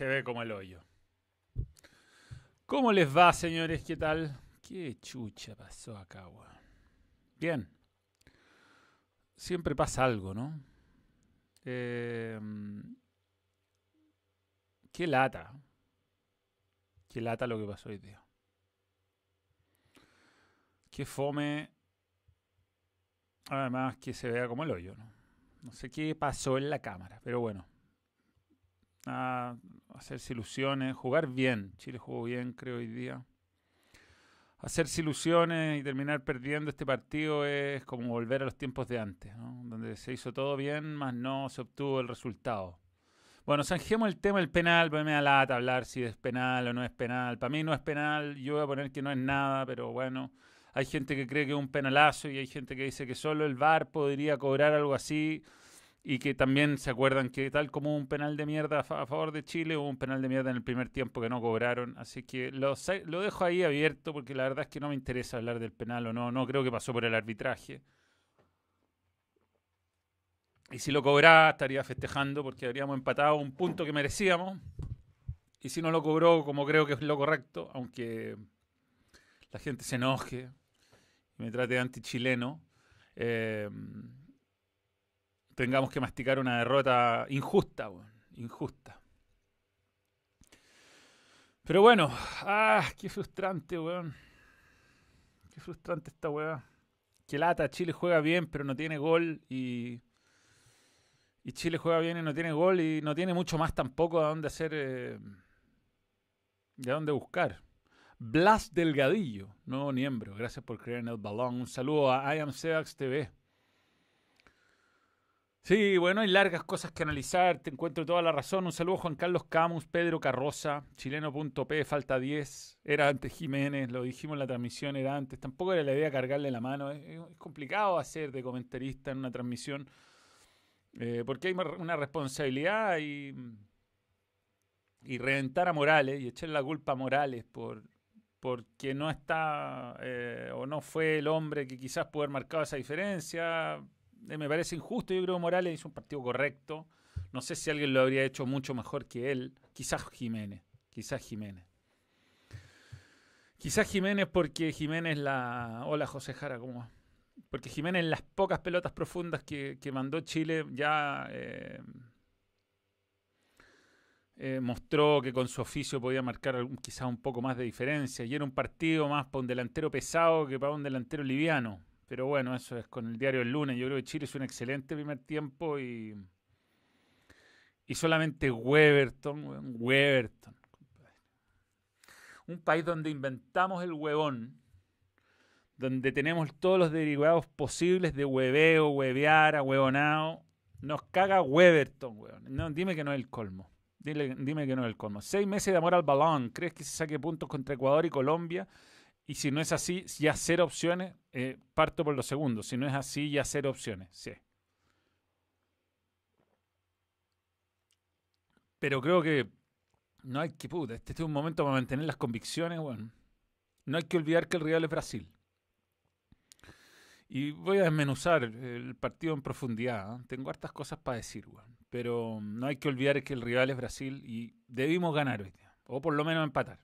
Se ve como el hoyo. ¿Cómo les va, señores? ¿Qué tal? ¿Qué chucha pasó acá, weón? Bien. Siempre pasa algo, ¿no? Eh, qué lata. Qué lata lo que pasó hoy día. Qué fome. Además que se vea como el hoyo, ¿no? No sé qué pasó en la cámara, pero bueno. A hacerse ilusiones, jugar bien. Chile jugó bien, creo, hoy día. Hacerse ilusiones y terminar perdiendo este partido es como volver a los tiempos de antes, ¿no? donde se hizo todo bien, más no se obtuvo el resultado. Bueno, zanjemos el tema del penal, porque me da lata hablar si es penal o no es penal. Para mí no es penal, yo voy a poner que no es nada, pero bueno, hay gente que cree que es un penalazo y hay gente que dice que solo el VAR podría cobrar algo así y que también se acuerdan que tal como un penal de mierda a, favor de Chile, hubo un penal de mierda en el primer tiempo que no cobraron. Así que lo, lo dejo ahí abierto porque la verdad es que no me interesa hablar del penal o no. No creo que pasó por el arbitraje. Y si lo cobraba, estaría festejando porque habríamos empatado un punto que merecíamos. Y si no lo cobró, como creo que es lo correcto, aunque la gente se enoje y me trate de antichileno, eh, tengamos que masticar una derrota injusta, injusta. Pero bueno, ah, qué frustrante, weón. Qué frustrante esta weá. Que lata, Chile juega bien, pero no tiene gol y. Y Chile juega bien y no tiene gol y no tiene mucho más tampoco a dónde hacer. Eh, de dónde buscar. Blas Delgadillo, nuevo miembro. Gracias por creer en el balón. Un saludo a I Am TV. Sí, bueno, hay largas cosas que analizar, te encuentro toda la razón. Un saludo a Juan Carlos Camus, Pedro Carroza, chileno.p, falta 10. Era antes Jiménez, lo dijimos en la transmisión, era antes. Tampoco era la idea cargarle la mano. Es, complicado hacer de comentarista en una transmisión eh, porque hay una responsabilidad y, y reventar a Morales y echar la culpa a Morales por porque no está eh, o no fue el hombre que quizás pudo haber marcado esa diferencia me parece injusto. Yo creo que Morales hizo un partido correcto. No sé si alguien lo habría hecho mucho mejor que él. Quizás Jiménez. Quizás Jiménez. Quizás Jiménez porque Jiménez la... Hola José Jara, ¿cómo va? Porque Jiménez las pocas pelotas profundas que, mandó Chile ya eh, eh, mostró que con su oficio podía marcar quizás un poco más de diferencia. Y era un partido más para un delantero pesado que para un delantero liviano. Pero bueno, eso es con el diario el lunes. Yo creo que Chile es un excelente primer tiempo y. Y solamente Weberton, Weberton. Un país donde inventamos el huevón, donde tenemos todos los derivados posibles de hueveo, huevear, huevonao. Nos caga Weberton, weón. No, dime que no es el colmo. dime que no es el colmo. Seis meses de amor al balón. ¿Crees que se saque puntos contra Ecuador y Colombia? Y si no es así, ya cero opciones, eh, parto por los segundos. Si no es así, ya cero opciones. Sí. Pero creo que no hay que, puta, este es un momento para mantener las convicciones, bueno. No hay que olvidar que el rival es Brasil. Y voy a desmenuzar el partido en profundidad. ¿eh? Tengo hartas cosas para decir, bueno. Pero no hay que olvidar que el rival es Brasil y debimos ganar hoy día. O por lo menos empatar.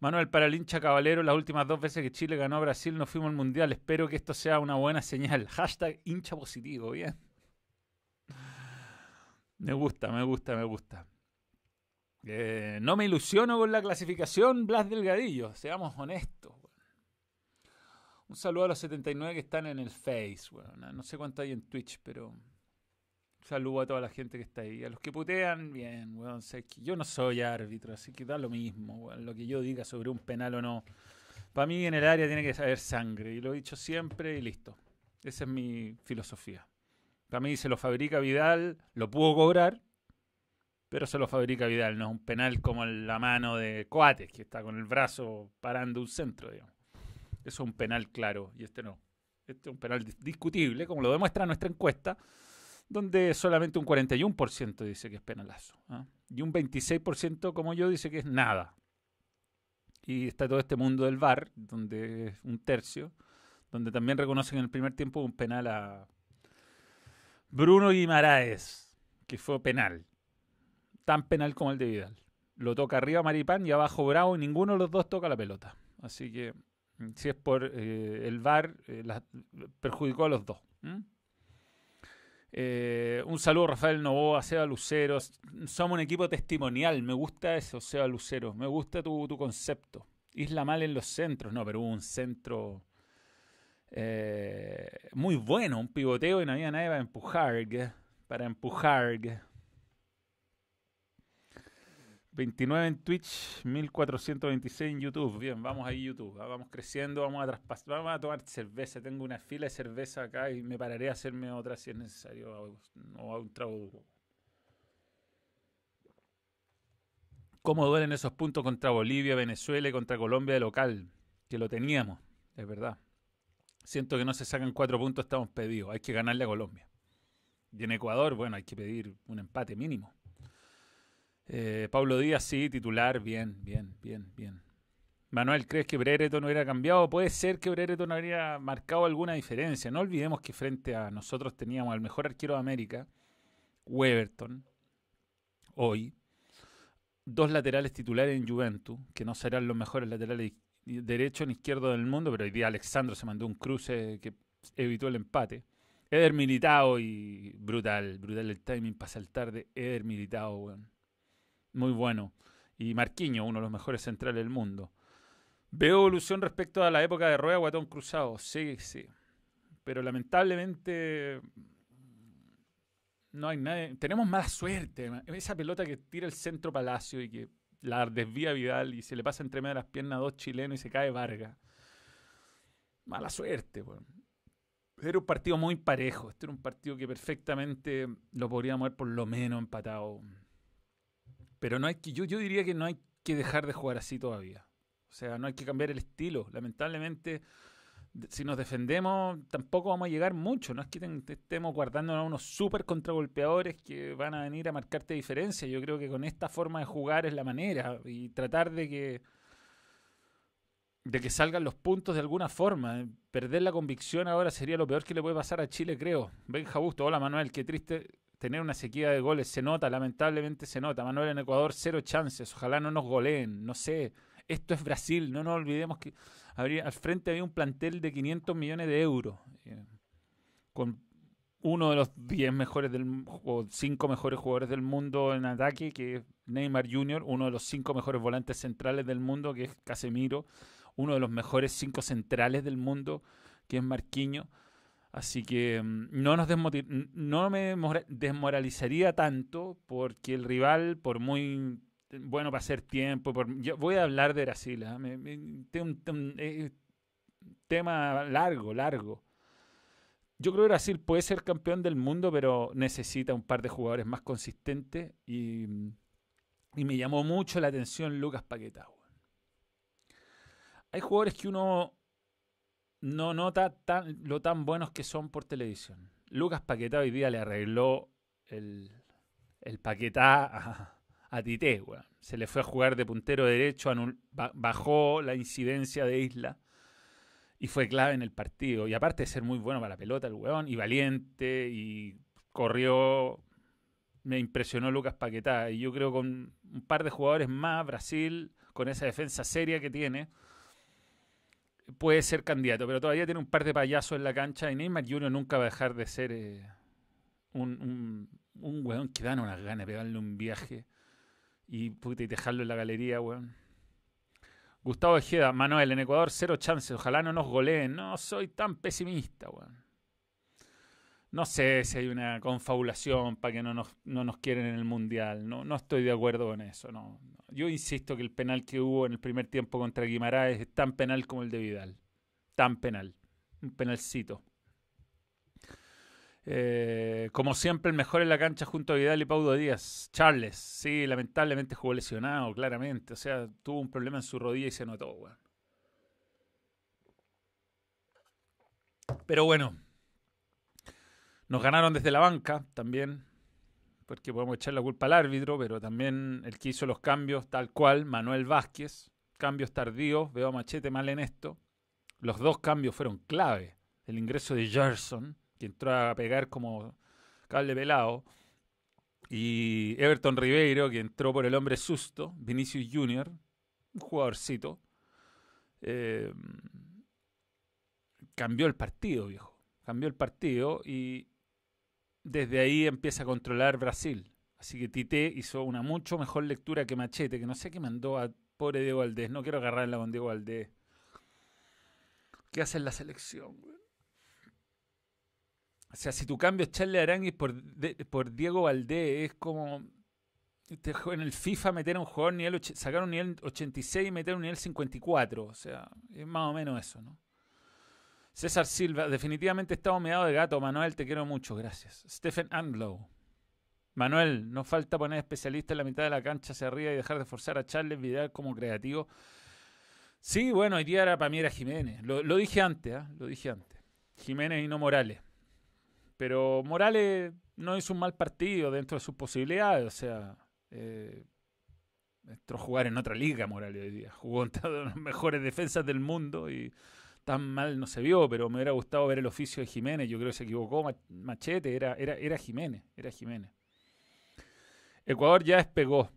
Manuel para el hincha Caballero, las últimas dos veces que Chile ganó a Brasil no fuimos al Mundial. Espero que esto sea una buena señal. Hashtag hincha positivo, bien. Me gusta, me gusta, me gusta. Eh, no me ilusiono con la clasificación, Blas Delgadillo, seamos honestos. Un saludo a los 79 que están en el Face. No sé cuánto hay en Twitch, pero Saludo a toda la gente que está ahí. A los que putean, bien, weón. yo no soy árbitro, así que da lo mismo, weón. Lo que yo diga sobre un penal o no. Para mí en el área tiene que saber sangre. Y lo he dicho siempre y listo. Esa es mi filosofía. Para mí se lo fabrica Vidal, lo pudo cobrar, pero se lo fabrica Vidal. No es un penal como la mano de Coates, que está con el brazo parando un centro, digamos. Eso es un penal claro y este no. Este es un penal discutible, como lo demuestra nuestra encuesta donde solamente un 41% dice que es penalazo. ¿ah? Y un 26% como yo dice que es nada. Y está todo este mundo del VAR, donde es un tercio, donde también reconocen en el primer tiempo un penal a Bruno Guimaraes, que fue penal. tan penal como el de Vidal. Lo toca arriba Maripán y abajo Bravo y ninguno de los dos toca la pelota. Así que mm, si es por eh, el VAR, eh, perjudicó a los dos. Eh, un saludo Rafael Novoa, Seba Lucero. Somos un equipo testimonial. Me gusta eso, Seba Lucero. Me gusta tu, tu concepto. Isla Mal en los centros. No, pero hubo un centro muy bueno. Un pivoteo y no había nadie para empujar. Para empujar. 29 en Twitch, 1426 en YouTube. Bien, vamos ahí YouTube. Ah, vamos creciendo, vamos a traspasar, vamos a tomar cerveza. Tengo una fila de cerveza acá y me pararé a hacerme otra si es necesario. O a un trago ¿Cómo duelen esos puntos contra Bolivia, Venezuela y contra Colombia de local? Que lo teníamos, es verdad. Siento que no se sacan cuatro puntos, estamos pedidos. Hay que ganarle a Colombia. Y en Ecuador, bueno, hay que pedir un empate mínimo. Eh, Pablo Díaz, sí, titular, bien, bien, bien, bien. Manuel, ¿crees que Brereton no hubiera cambiado? Puede ser que Brereton habría marcado alguna diferencia. No olvidemos que frente a nosotros teníamos al mejor arquero de América, Weberton, hoy. Dos laterales titulares en Juventus, que no serán los mejores laterales derecho ni izquierdo del mundo, pero hoy día Alexandro se mandó un cruce que evitó el empate. Eder Militao y brutal, brutal el timing para saltar de Eder Militao, weón muy bueno. Y Marquinho, uno de los mejores centrales del mundo. Veo evolución respecto a la época de Rueda Guatón Cruzado. Sí, sí. Pero lamentablemente no hay nadie. Tenemos mala suerte. Esa pelota que tira el centro Palacio y que la desvía Vidal y se le pasa entre medio de las piernas a dos chilenos y se cae Vargas. Mala suerte. Era un partido muy parejo. Este era un partido que perfectamente lo podríamos haber por lo menos empatado. Pero no hay que, yo, yo diría que no hay que dejar de jugar así todavía. O sea, no hay que cambiar el estilo. Lamentablemente, si nos defendemos, tampoco vamos a llegar mucho. No es que estemos guardando a unos super contragolpeadores que van a venir a marcarte diferencia. Yo creo que con esta forma de jugar es la manera. Y tratar de que de que salgan los puntos de alguna forma. Perder la convicción ahora sería lo peor que le puede pasar a Chile, creo. Benja Busto, hola Manuel, qué triste tener una sequía de goles. Se nota, lamentablemente se nota. Manuel en Ecuador, cero chances. Ojalá no nos goleen. No sé. Esto es Brasil. No nos olvidemos que habría, al frente había un plantel de 500 millones de euros. Eh, con uno de los 10 mejores del, o 5 mejores jugadores del mundo en ataque, que es Neymar Jr., uno de los 5 mejores volantes centrales del mundo, que es Casemiro, uno de los mejores 5 centrales del mundo, que es Marquinhos Así que mm, no, nos no me desmoralizaría tanto porque el rival, por muy bueno para hacer tiempo, por, yo voy a hablar de Brasil, ¿eh? un, eh, tema largo, largo. Yo creo que Brasil puede ser campeón del mundo, pero necesita un par de jugadores más consistentes y, y me llamó mucho la atención Lucas Paquetá. Hay jugadores que uno no nota tan, lo tan buenos que son por televisión. Lucas Paquetá hoy día le arregló el, el Paquetá a, a Tite, Se le fue a jugar de puntero derecho, bajó la incidencia de Isla y fue clave en el partido. Y aparte de ser muy bueno para la pelota, el weón, y valiente, y corrió. Me impresionó Lucas Paquetá. Y yo creo con un par de jugadores más, Brasil, con esa defensa seria que tiene, puede ser candidato, pero todavía tiene un par de payasos en la cancha y Neymar Jr. nunca va a dejar de ser eh, un, un, un, weón que dan unas ganas de pegarle un viaje y, y dejarlo en la galería, weón. Gustavo Ejeda, Manuel, en Ecuador cero chances, ojalá no nos goleen. No soy tan pesimista, weón. No sé si hay una confabulación para que no nos, no nos quieren en el Mundial. No, no estoy de acuerdo con eso. No, Yo insisto que el penal que hubo en el primer tiempo contra Guimaraes es tan penal como el de Vidal. Tan penal. Un penalcito. Eh, como siempre, el mejor en la cancha junto a Vidal y Paudo Díaz. Charles, sí, lamentablemente jugó lesionado, claramente. O sea, tuvo un problema en su rodilla y se notó, weón. Pero bueno, nos ganaron desde la banca también, porque podemos echar la culpa al árbitro, pero también el que hizo los cambios tal cual, Manuel Vázquez, cambios tardíos, veo a Machete mal en esto. Los dos cambios fueron clave. El ingreso de Gerson, que entró a pegar como cable pelado, Y Everton Ribeiro, que entró por el hombre susto, Vinicius Junior, un jugadorcito, eh, cambió el partido, viejo. Cambió el partido y desde ahí empieza a controlar Brasil. Así que Tite hizo una mucho mejor lectura que Machete, que no sé qué mandó a pobre Diego Valdés. No quiero agarrarla con Diego Valdés. ¿Qué hace en la selección, O sea, si tu cambio es Charlie Aranguis por, Diego Valdés, es como en el FIFA meter a un jugador nivel, sacar un nivel 86 y meter un nivel 54. O sea, es más o menos eso, ¿no? César Silva, definitivamente está humeado de gato. Manuel, te quiero mucho, gracias. Stephen Andlow. Manuel, no falta poner especialista en la mitad de la cancha hacia arriba y dejar de forzar a Charles Vidal como creativo. Sí, bueno, hoy día era, para mí era Jiménez. Lo, dije antes, ¿eh? lo dije antes. Jiménez y no Morales. Pero Morales no hizo un mal partido dentro de sus posibilidades. O sea, eh, entró a jugar en otra liga Morales hoy día. Jugó en todas las mejores defensas del mundo y tan mal no se vio, pero me hubiera gustado ver el oficio de Jiménez. Yo creo que se equivocó Machete, era, era, era Jiménez, era Jiménez. Ecuador ya despegó.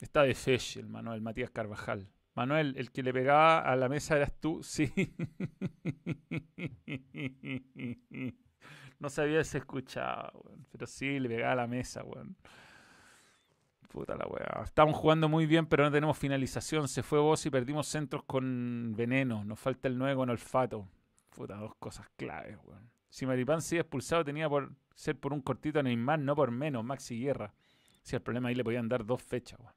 Está de feche el Manuel Matías Carvajal. Manuel, el que le pegaba a la mesa eras tú, sí. no se había escuchado, pero sí, le pegaba a la mesa, weón. Puta la weá. Estamos jugando muy bien, pero no tenemos finalización. Se fue vos y perdimos centros con veneno. Nos falta el 9 con olfato. Puta, dos cosas claves, weón. Si Maripán sigue expulsado, tenía por ser por un cortito Neymar, no por menos, Maxi Guerra. Si el problema ahí le podían dar dos fechas, weón.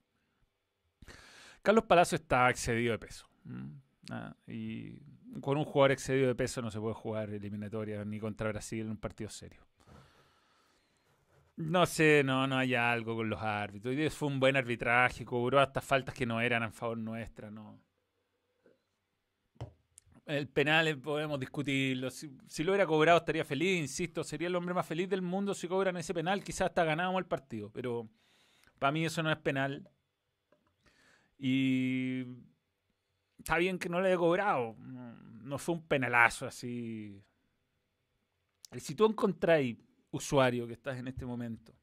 Carlos Palacio está excedido de peso. Ah, y con un jugador excedido de peso no se puede jugar eliminatoria ni contra Brasil en un partido serio. No sé, no, no hay algo con los árbitros. Fue un buen arbitraje, cobró hasta faltas que no eran a favor nuestra, no. El penal eh, podemos discutirlo. Si, lo hubiera cobrado estaría feliz, insisto, sería el hombre más feliz del mundo si cobran ese penal. Quizás hasta ganábamos el partido, pero para mí eso no es penal. Y está bien que no lo haya cobrado. No, fue un penalazo así. Si tú encontráis usuario que estás en este momento,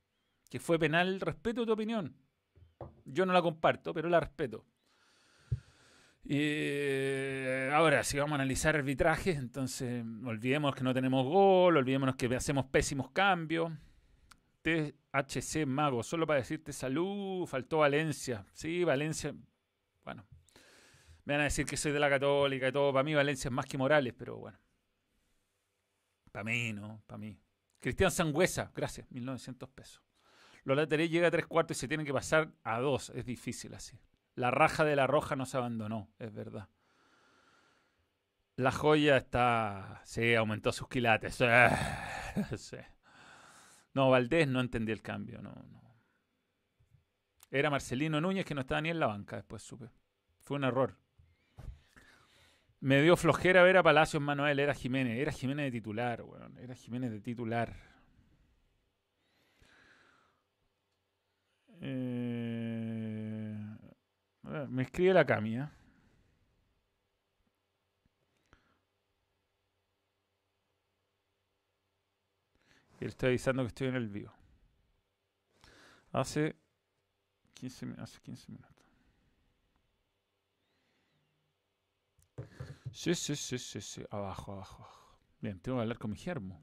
que fue penal, respeto tu opinión. Yo no la comparto, pero la respeto. Y ahora, si vamos a analizar arbitrajes, entonces olvidemos que no tenemos gol, olvidémonos que hacemos pésimos cambios. THC Mago, solo para decirte salud, faltó Valencia. Sí, Valencia, bueno, me van a decir que soy de la Católica y todo. Para mí Valencia es más que Morales, pero bueno. Para mí, ¿no? Para mí. Cristian Sangüesa, gracias, 1900 pesos. Los laterales llega a tres cuartos y se tienen que pasar a dos. Es difícil así. La raja de la roja no se abandonó, es verdad. La joya está. Sí, aumentó sus quilates. No, Valdés no entendí el cambio. No, no. Era Marcelino Núñez que no estaba ni en la banca, después supe. Fue un error. Me dio flojera ver a Palacios Manuel, era Jiménez, era Jiménez de titular, weón, era Jiménez de titular. Eh, me escribe la Cami, ¿eh? Y le estoy avisando que estoy en el vivo. Hace 15, hace 15 minutos. Sí, sí, sí, sí, sí. Abajo, abajo, abajo. Bien, tengo que hablar con mi germo.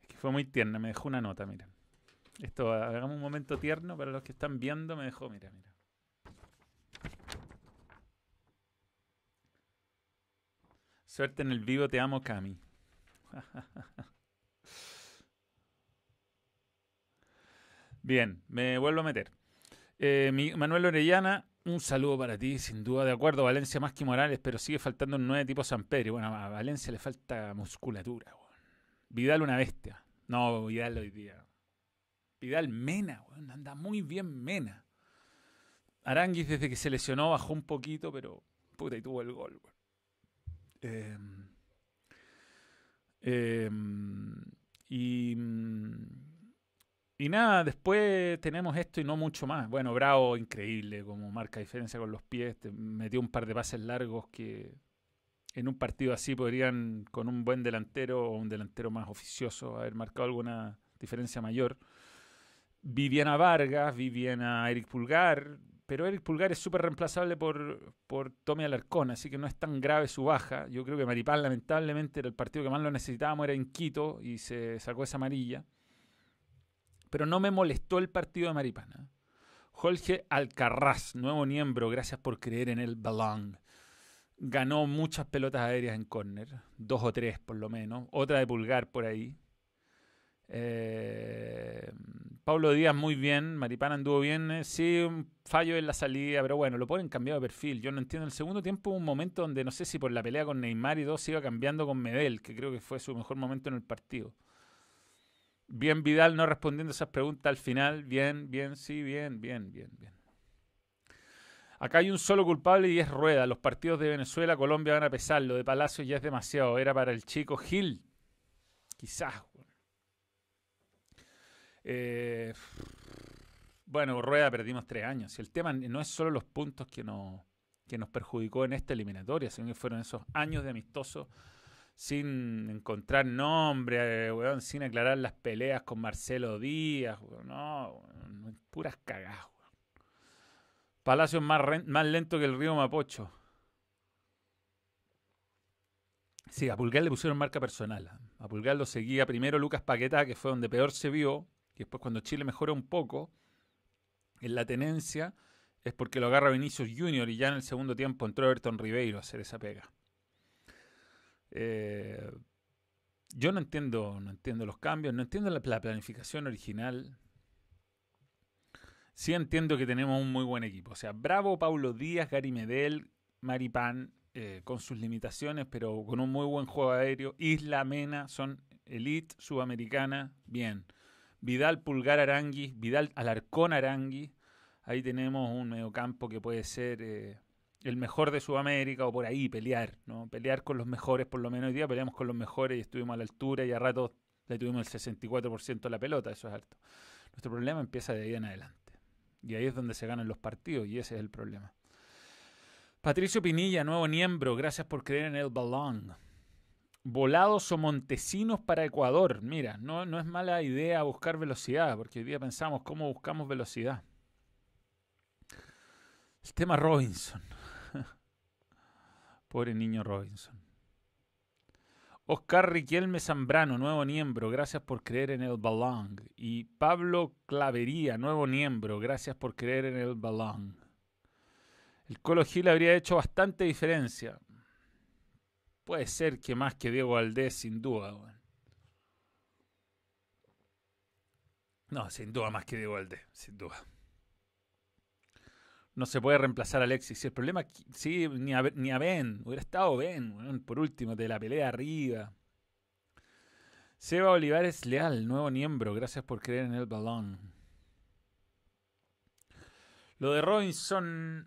Es que fue muy tierna, me dejó una nota, miren. Esto, hagamos un momento tierno para los que están viendo, me dejó, mira, mira. Suerte en el vivo, te amo, Cami. Bien, me vuelvo a meter. Eh, Manuel Orellana, un saludo para ti, sin duda, de acuerdo, Valencia más que Morales, pero sigue faltando un nueve tipo San Pedro. Bueno, a Valencia le falta musculatura. Vidal una bestia. No, Vidal hoy día. Vidal Mena, anda muy bien Mena. Aranguis desde que se lesionó bajó un poquito, pero puta, y tuvo el gol. Eh, eh, y mm, y nada, después tenemos esto y no mucho más. Bueno, Bravo, increíble, como marca diferencia con los pies. metió un par de pases largos que en un partido así podrían, con un buen delantero o un delantero más oficioso, haber marcado alguna diferencia mayor. Viviana Vargas, Viviana Eric Pulgar, pero Eric Pulgar es súper reemplazable por, por Tommy Alarcón, así que no es tan grave su baja. Yo creo que Maripán, lamentablemente, era el partido que más lo necesitábamos, era en Quito y se sacó esa amarilla. Pero no me molestó el partido de Maripana. Jorge Alcarraz, nuevo miembro, gracias por creer en el balón. Ganó muchas pelotas aéreas en córner, dos o tres por lo menos, otra de pulgar por ahí. Eh, Pablo Díaz muy bien, Maripana anduvo bien, eh, sí, un fallo en la salida, pero bueno, lo ponen cambiado de perfil. Yo no entiendo. En el segundo tiempo un momento donde no sé si por la pelea con Neymar y dos iba cambiando con Medel, que creo que fue su mejor momento en el partido. Bien Vidal no respondiendo esas preguntas al final. Bien, bien, sí, bien, bien, bien, bien. Acá hay un solo culpable y es Rueda. Los partidos de Venezuela, Colombia van a pesar. Lo de Palacio ya es demasiado. Era para el chico Gil. Quizás. Eh, bueno, Rueda perdimos tres años. Y el tema no es solo los puntos que nos, que nos perjudicó en esta eliminatoria, sino que fueron esos años de amistoso sin encontrar nombre, eh, sin aclarar las peleas con Marcelo Díaz, no, puras cagadas. Palacio más, más lento que el río Mapocho. Sí, a Pulgar le pusieron marca personal. A Pulgar lo seguía primero Lucas Paquetá, que fue donde peor se vio, y después cuando Chile mejora un poco en la tenencia, es porque lo agarra Vinicius Junior y ya en el segundo tiempo entró Everton Ribeiro a hacer esa pega. Eh, yo no entiendo, no entiendo los cambios, no entiendo la, planificación original. Sí entiendo que tenemos un muy buen equipo. O sea, bravo Paulo Díaz, Gary Medel, Maripán, eh, con sus limitaciones, pero con un muy buen juego aéreo. Isla Mena, son elite sudamericana, bien. Vidal Pulgar Arangui, Vidal Alarcón Arangui. Ahí tenemos un mediocampo que puede ser eh, el mejor de Sudamérica o por ahí pelear, ¿no? Pelear con los mejores, por lo menos hoy día peleamos con los mejores y estuvimos a la altura y a rato le tuvimos el 64% de la pelota, eso es alto. Nuestro problema empieza de ahí en adelante. Y ahí es donde se ganan los partidos y ese es el problema. Patricio Pinilla, nuevo miembro, gracias por creer en el balón. Volados o montesinos para Ecuador. Mira, no, no es mala idea buscar velocidad, porque hoy día pensamos cómo buscamos velocidad. El tema Robinson. Pobre niño Robinson. Oscar Riquelme Zambrano, nuevo miembro, gracias por creer en el balón. Y Pablo Clavería, nuevo miembro, gracias por creer en el balón. El Colo Gil habría hecho bastante diferencia. Puede ser que más que Diego Valdés, sin duda. No, sin duda más que Diego Valdés, sin duda. No se puede reemplazar a Alexis. Si el problema, sí, ni ni a Ben. Hubiera estado Ben, por último, de la pelea arriba. Seba Olivares Leal, nuevo miembro. Gracias por creer en el balón. Lo de Robinson,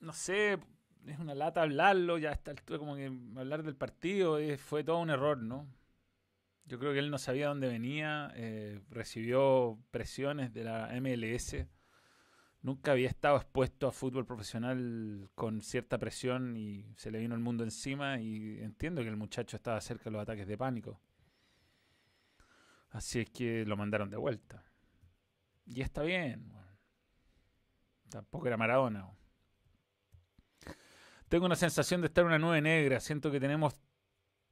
no sé, es una lata hablarlo, ya está como que hablar del partido eh, fue todo un error, ¿no? Yo creo que él no sabía dónde venía, eh, recibió presiones de la MLS. Nunca había estado expuesto a fútbol profesional con cierta presión y se le vino el mundo encima y entiendo que el muchacho estaba cerca de los ataques de pánico. Así es que lo mandaron de vuelta. Y está bien. Tampoco era Maradona. Tengo una sensación de estar en una nube negra. Siento que tenemos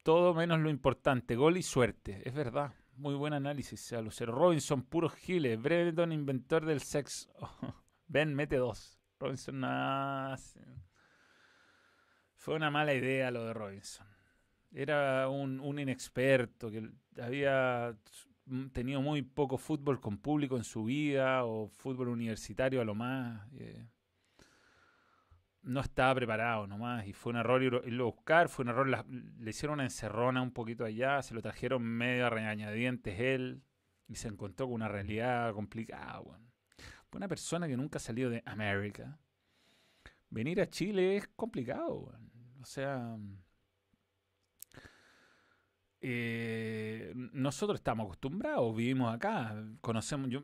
todo menos lo importante. Gol y suerte. Es verdad. Muy buen análisis, sea Lucero. Robinson, puro giles. Bredon, inventor del sexo. ben, mete dos. Robinson, Fue una mala idea lo de Robinson. Era un, un inexperto que había tenido muy poco fútbol con público en su vida o fútbol universitario a lo más. Eh no estaba preparado nomás y fue un error irlo a buscar, fue un error, le hicieron una encerrona un poquito allá, se lo trajeron medio a regañadientes él y se encontró con una realidad complicada. Bueno. Una persona que nunca ha salido de América, venir a Chile es complicado. O sea, eh, nosotros estamos acostumbrados, vivimos acá, conocemos, yo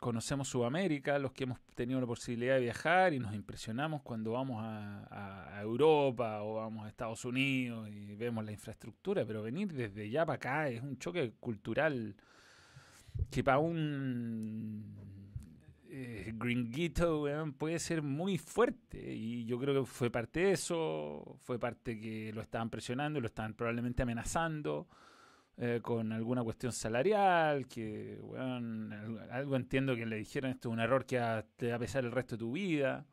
conocemos Sudamérica, los que hemos tenido la posibilidad de viajar y nos impresionamos cuando vamos a, Europa o vamos a Estados Unidos y vemos la infraestructura, pero venir desde allá para acá es un choque cultural que para un eh, gringuito puede ser muy fuerte y yo creo que fue parte de eso, fue parte que lo estaban presionando, lo estaban probablemente amenazando eh, con alguna cuestión salarial, que, algo entiendo que le dijeron esto es un error que te va a pesar el resto de tu vida.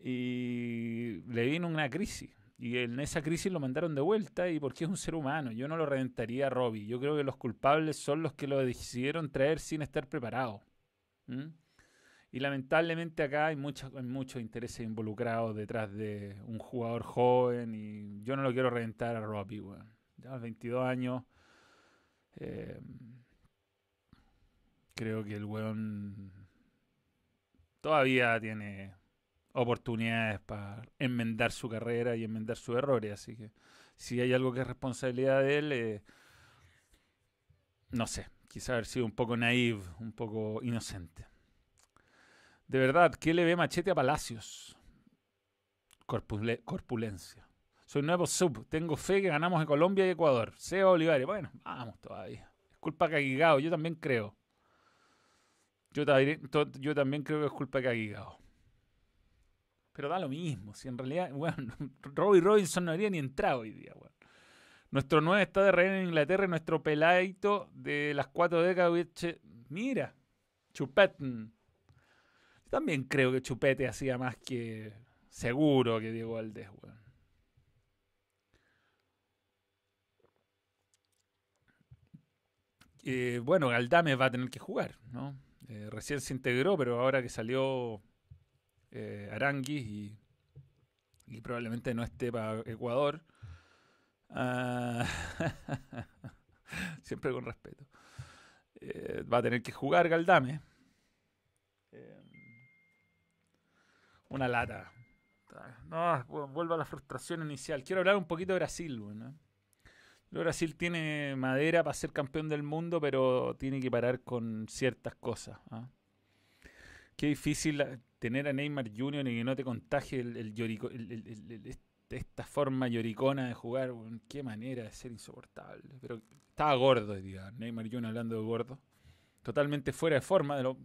Y le vino una crisis. Y en esa crisis lo mandaron de vuelta y porque es un ser humano. Yo no lo reventaría a Robbie. Yo creo que los culpables son los que lo decidieron traer sin estar preparados. Y lamentablemente acá hay muchos, hay muchos intereses involucrados detrás de un jugador joven y yo no lo quiero reventar a Robbie, Ya a los 22 años eh, creo que el weón todavía tiene oportunidades para enmendar su carrera y enmendar sus errores. Así que si hay algo que es responsabilidad de él, eh, no sé, quizá haber sido un poco naive, un poco inocente. De verdad, ¿qué le ve Machete a Palacios? corpulencia. Soy nuevo sub. Tengo fe que ganamos en Colombia y Ecuador. Seba Olivares. Bueno, vamos todavía. Es culpa de Caguigao. Yo también creo. Yo, también creo que es culpa de Caguigao. Pero da lo mismo. Si en realidad, bueno, Robbie Robinson no habría ni entrado hoy día, bueno. Nuestro 9 está de rey en Inglaterra y nuestro peladito de las cuatro décadas. Mira, Chupete. También creo que Chupete hacía más que seguro que Diego Valdés, weón. Eh, bueno, Galdame va a tener que jugar, ¿no? Eh, recién se integró, pero ahora que salió eh, Aranguis y, probablemente no esté para Ecuador, ah, siempre con respeto, va a tener que jugar Galdame. Una lata. No, vuelvo a la frustración inicial. Quiero hablar un poquito de Brasil, ¿no? Brasil tiene madera para ser campeón del mundo, pero tiene que parar con ciertas cosas. ¿ah? Qué difícil tener a Neymar Jr. y que no te contagie el, esta forma lloricona de jugar. qué manera de ser insoportable. Pero estaba gordo, diga. Neymar Jr. hablando de gordo. Totalmente fuera de forma, de lo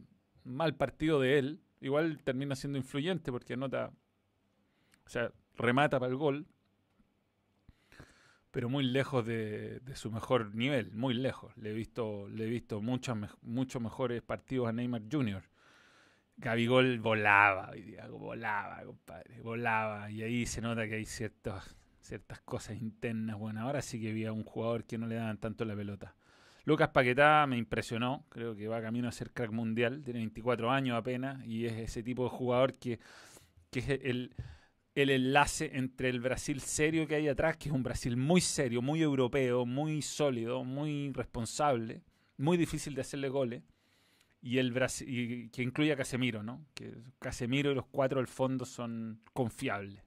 mal partido de él. Igual termina siendo influyente porque anota, o sea, remata para el gol, pero muy lejos de, su mejor nivel, muy lejos. Le he visto, le he visto muchos, mejores partidos a Neymar Jr. Gabigol volaba volaba, compadre, volaba. Y ahí se nota que hay ciertas, ciertas cosas internas. Bueno, ahora sí que había un jugador que no le daban tanto la pelota. Lucas Paquetá me impresionó, creo que va camino a ser crack mundial, tiene 24 años apenas y es ese tipo de jugador que, es el el enlace entre el Brasil serio que hay atrás, que es un Brasil muy serio, muy europeo, muy sólido, muy responsable, muy difícil de hacerle goles, y el Brasil, que incluye a Casemiro, ¿no? Que Casemiro y los cuatro al fondo son confiables.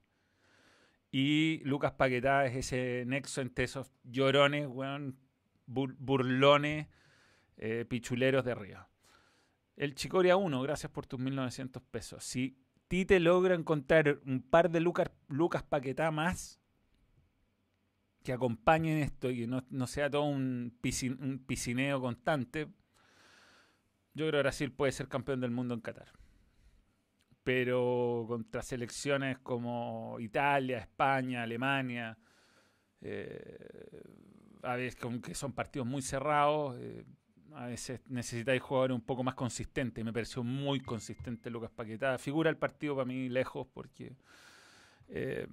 Y Lucas Paquetá es ese nexo entre esos llorones, burlones, eh, pichuleros de arriba. El Chicoria 1, gracias por tus 1900 pesos. Si te logra encontrar un par de Lucas, Lucas Paquetá más que acompañen esto y que no, sea todo un, piscineo constante, yo creo que Brasil puede ser campeón del mundo en Qatar. Pero contra selecciones como Italia, España, Alemania, eh, a veces que son partidos muy cerrados, eh, a veces necesitáis jugadores un poco más consistentes. Me pareció muy consistente Lucas Paquetá. Figura el partido para mí lejos porque eh,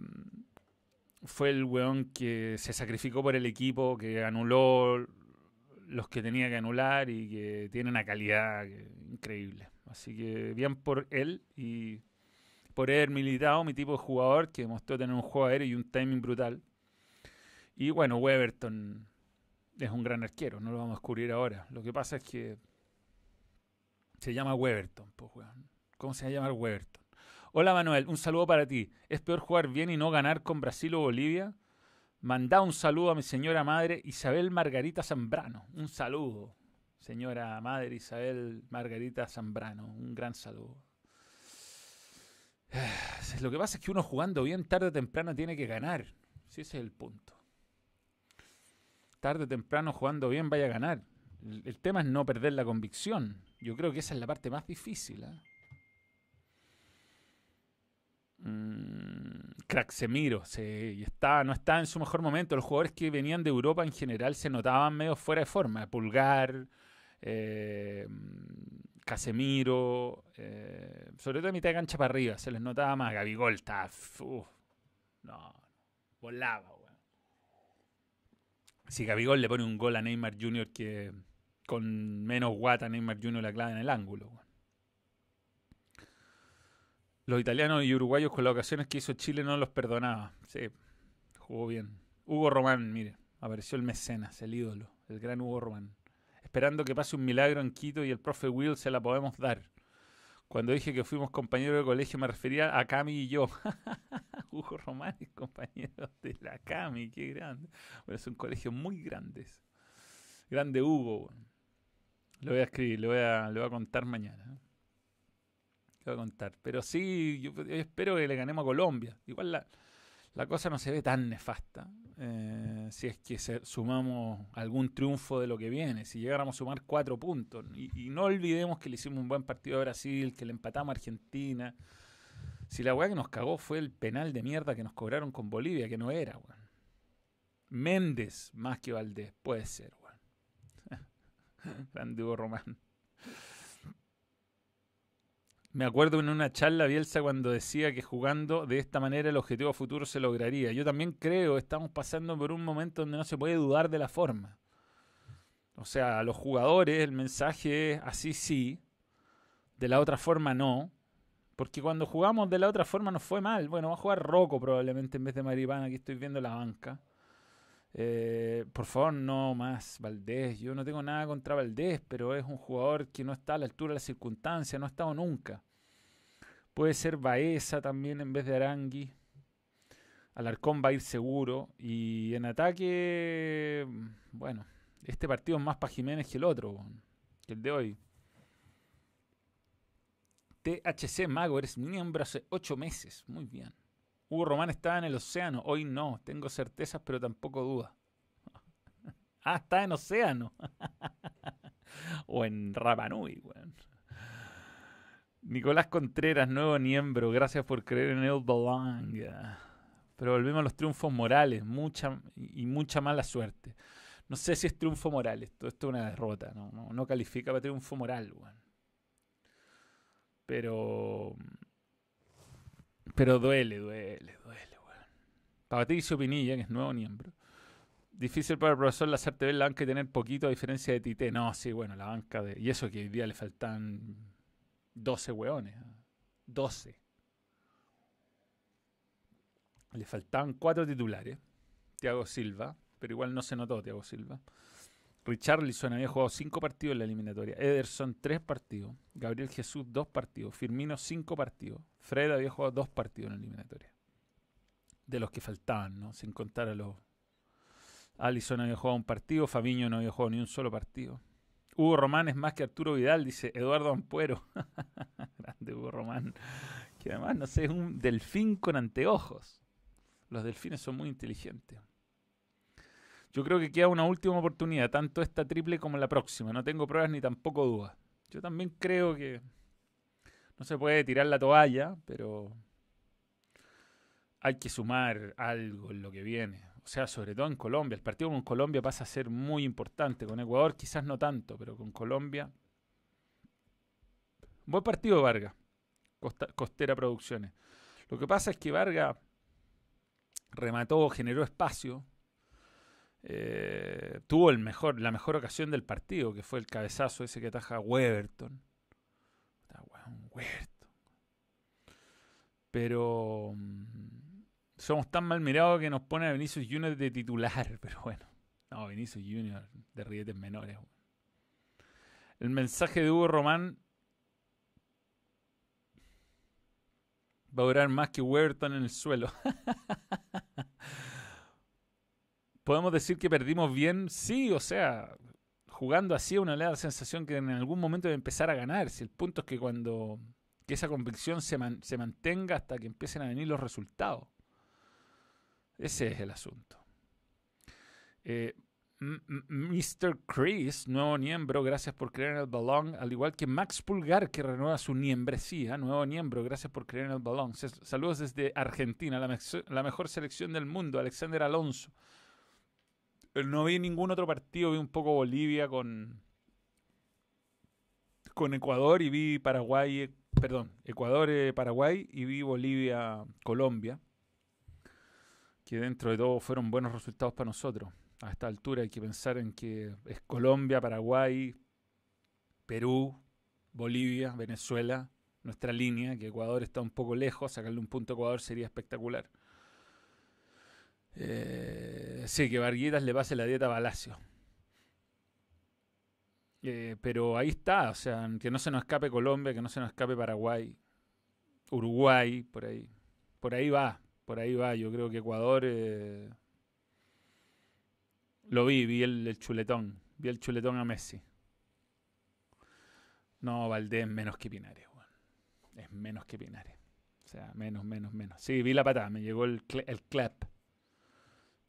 fue el weón que se sacrificó por el equipo, que anuló los que tenía que anular y que tiene una calidad increíble. Así que bien por él y por haber militado, mi tipo de jugador que mostró tener un juego aéreo y un timing brutal. Y bueno, Weberton es un gran arquero, no lo vamos a descubrir ahora. Lo que pasa es que se llama Weberton, ¿Cómo se llama Weberton? Hola Manuel, un saludo para ti. ¿Es peor jugar bien y no ganar con Brasil o Bolivia? Manda un saludo a mi señora madre Isabel Margarita Zambrano. Un saludo. señora madre Isabel Margarita Zambrano. Un gran saludo. Lo que pasa es que uno jugando bien tarde o temprano tiene que ganar. Sí, ese es el punto. Tarde o temprano jugando bien vaya a ganar. El, tema es no perder la convicción. Yo creo que esa es la parte más difícil. ¿eh? Mm, está, no está en su mejor momento. Los jugadores que venían de Europa en general se notaban medio fuera de forma. Pulgar, eh, Casemiro, eh, sobre todo de mitad de cancha para arriba, se les notaba más. Gabigol está, no, volaba, Si Gabigol le pone un gol a Neymar Jr. que con menos guata Neymar Jr. la clave en el ángulo. Los italianos y uruguayos con las ocasiones que hizo Chile no los perdonaba. Sí, jugó bien. Hugo Román, mire, apareció el mecenas, el ídolo, el gran Hugo Román. Esperando que pase un milagro en Quito y el profe Will se la podemos dar. Cuando dije que fuimos compañeros de colegio me refería a Cami y yo. Hugo Román es compañero de la Cami, qué grande. Bueno, son colegios muy grandes. Grande Hugo. Lo voy a escribir, lo voy a, voy a contar mañana. Lo voy a contar. Pero sí, yo, espero que le ganemos a Colombia. Igual la, la cosa no se ve tan nefasta. Eh, si es que sumamos algún triunfo de lo que viene, si llegáramos a sumar cuatro puntos. Y, no olvidemos que le hicimos un buen partido a Brasil, que le empatamos a Argentina. Si la weá que nos cagó fue el penal de mierda que nos cobraron con Bolivia, que no era, weón. Méndez más que Valdés, puede ser, Grande Hugo Román. Me acuerdo en una charla Bielsa cuando decía que jugando de esta manera el objetivo futuro se lograría. Yo también creo, estamos pasando por un momento donde no se puede dudar de la forma. O sea, a los jugadores el mensaje es así sí, de la otra forma no. Porque cuando jugamos de la otra forma nos fue mal. Bueno, va a jugar Rocco probablemente en vez de Maripana, aquí estoy viendo la banca. Eh, por favor, no más Valdés. Yo no tengo nada contra Valdés, pero es un jugador que no está a la altura de las circunstancias, no ha estado nunca. Puede ser Baeza también en vez de Arangui. Alarcón va a ir seguro. Y en ataque, bueno, este partido es más para Jiménez que el otro, que el de hoy. THC Mago, eres miembro hace ocho meses. Muy bien. Hugo Román estaba en el océano, hoy no, tengo certezas pero tampoco dudas. ah, está en océano. o en Rapanui, weón. Nicolás Contreras, nuevo miembro, gracias por creer en el Balanga. Pero volvemos a los triunfos morales, mucha y mucha mala suerte. No sé si es triunfo moral, esto, esto es una derrota, no, no, no califica para triunfo moral, weón. Pero pero duele, duele, duele, weón. Patricio Pinilla, que es nuevo miembro. Difícil para el profesor Lazarte ver la banca tener poquito a diferencia de Tite. No, sí, bueno, la banca de. Y eso que hoy día le faltan 12 weones. 12. Le faltaban cuatro titulares. Tiago Silva, pero igual no se notó Tiago Silva. Richarlison había jugado cinco partidos en la eliminatoria. Ederson, tres partidos. Gabriel Jesús, dos partidos. Firmino, cinco partidos. Fred había jugado dos partidos en la eliminatoria. De los que faltaban, ¿no? Sin contar a los. Allison había jugado un partido. Fabiño no había jugado ni un solo partido. Hugo Román es más que Arturo Vidal, dice Eduardo Ampuero. Grande Hugo Román. Que además, no sé, es un delfín con anteojos. Los delfines son muy inteligentes. Yo creo que queda una última oportunidad, tanto esta triple como la próxima. No tengo pruebas ni tampoco dudas. Yo también creo que no se puede tirar la toalla, pero hay que sumar algo en lo que viene. O sea, sobre todo en Colombia. El partido con Colombia pasa a ser muy importante. Con Ecuador quizás no tanto, pero con Colombia. Buen partido Vargas. Costera Producciones. Lo que pasa es que Vargas remató, generó espacio, eh, tuvo el mejor, la mejor ocasión del partido, que fue el cabezazo ese que ataja Weberton. Pero mm, somos tan mal mirados que nos pone a Vinicius Junior de titular. Pero bueno, no, Vinicius Junior de rietes menores. El mensaje de Hugo Román va a durar más que Weberton en el suelo. ¿Podemos decir que perdimos bien? Sí, o sea, jugando así uno le da la sensación que en algún momento debe empezar a ganar. El punto es que cuando esa convicción se, mantenga hasta que empiecen a venir los resultados. Ese es el asunto. Eh, Mr. Chris, nuevo miembro, gracias por creer en el balón, al igual que Max Pulgar, que renueva su miembresía, nuevo miembro, gracias por creer en el balón. Saludos desde Argentina, la, mejor selección del mundo, Alexander Alonso. Eh, no vi ningún otro partido, vi un poco Bolivia con, con Ecuador y vi Paraguay, eh, perdón, Ecuador-Paraguay y vi Bolivia-Colombia, que dentro de todo fueron buenos resultados para nosotros a esta altura hay que pensar en que es Colombia, Paraguay, Perú, Bolivia, Venezuela, nuestra línea, que Ecuador está un poco lejos, sacarle un punto a Ecuador sería espectacular. Eh, sí, que Varguitas le pase la dieta a Balacio. Eh, pero ahí está, o sea, que no se nos escape Colombia, que no se nos escape Paraguay, Uruguay, por ahí. Por ahí va, por ahí va. Yo creo que Ecuador eh, lo vi, vi el, chuletón. Vi el chuletón a Messi. No, Valdés menos que Pinares, Es menos que Pinares. O sea, menos, menos, menos. Sí, vi la patada, me llegó el, el clap.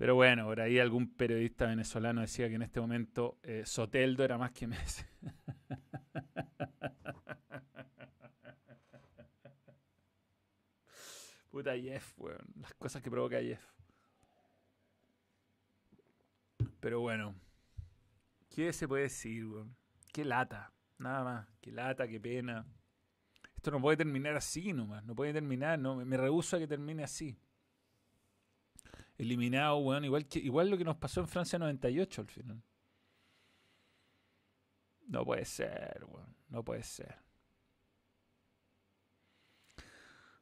Pero bueno, por ahí algún periodista venezolano decía que en este momento eh, Soteldo era más que Messi. Puta Jeff, weón. Las cosas que provoca Jeff. Pero bueno, ¿qué se puede decir, weón? Qué lata, nada más. Qué lata, qué pena. Esto no puede terminar así nomás, no puede terminar, no, me rehuso a que termine así. Eliminado, weón, igual, igual lo que nos pasó en Francia 98 al final. No puede ser, weón, no puede ser.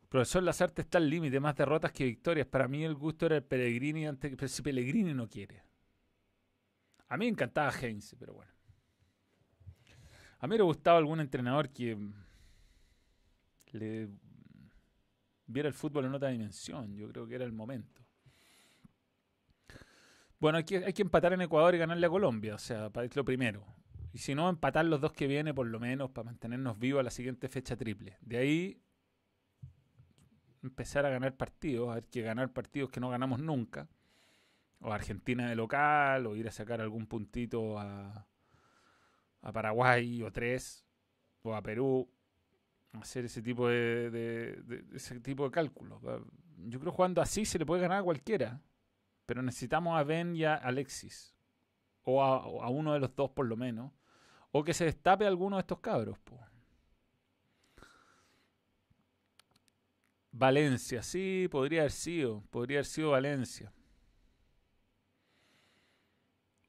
Profesor Lazarte está al límite, más derrotas que victorias. Para mí el gusto era el Pellegrini antes que... Si Pellegrini no quiere. A mí me encantaba Heinz, pero bueno. A mí me gustaba algún entrenador que le viera el fútbol en otra dimensión. Yo creo que era el momento. Bueno, hay que, hay que empatar en Ecuador y ganarle a Colombia, o sea, para lo primero. Y si no, empatar los dos que vienen, por lo menos, para mantenernos vivos a la siguiente fecha triple. De ahí, empezar a ganar partidos, ver que ganar partidos que no ganamos nunca o Argentina de local, o ir a sacar algún puntito a, a Paraguay o tres, o a Perú, hacer ese tipo de, ese tipo de cálculos. Yo creo que jugando así se le puede ganar a cualquiera, pero necesitamos a Ben y a Alexis, o a, uno de los dos por lo menos, o que se destape alguno de estos cabros. Valencia, sí, podría haber sido, podría haber sido Valencia.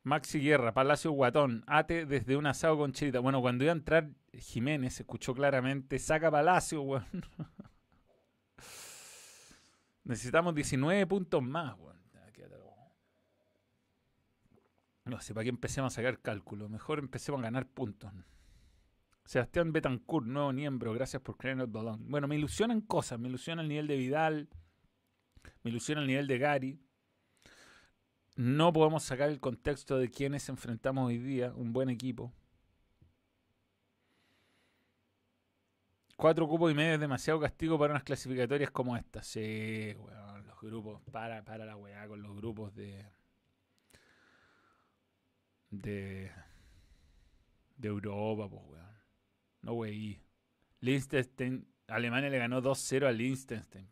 Maxi Guerra, Palacio Guatón, Ate desde un asado con chilita. Bueno, cuando iba a entrar Jiménez, escuchó claramente, saca Palacio, weón. Necesitamos 19 puntos más, weón. No sé, para que empecemos a sacar cálculos. Mejor empecemos a ganar puntos. Sebastián Betancourt, nuevo miembro, gracias por creer en el balón. Bueno, me ilusionan cosas, me ilusiona el nivel de Vidal, me ilusiona el nivel de Gary no podemos sacar el contexto de quienes enfrentamos hoy día, un buen equipo. Cuatro cupos y medio es demasiado castigo para unas clasificatorias como esta. Sí, weón, los grupos, para, para la weá con los grupos de. De. de Europa, pues weón. No weí. Liechtenstein, Alemania le ganó 2-0 a Liechtenstein.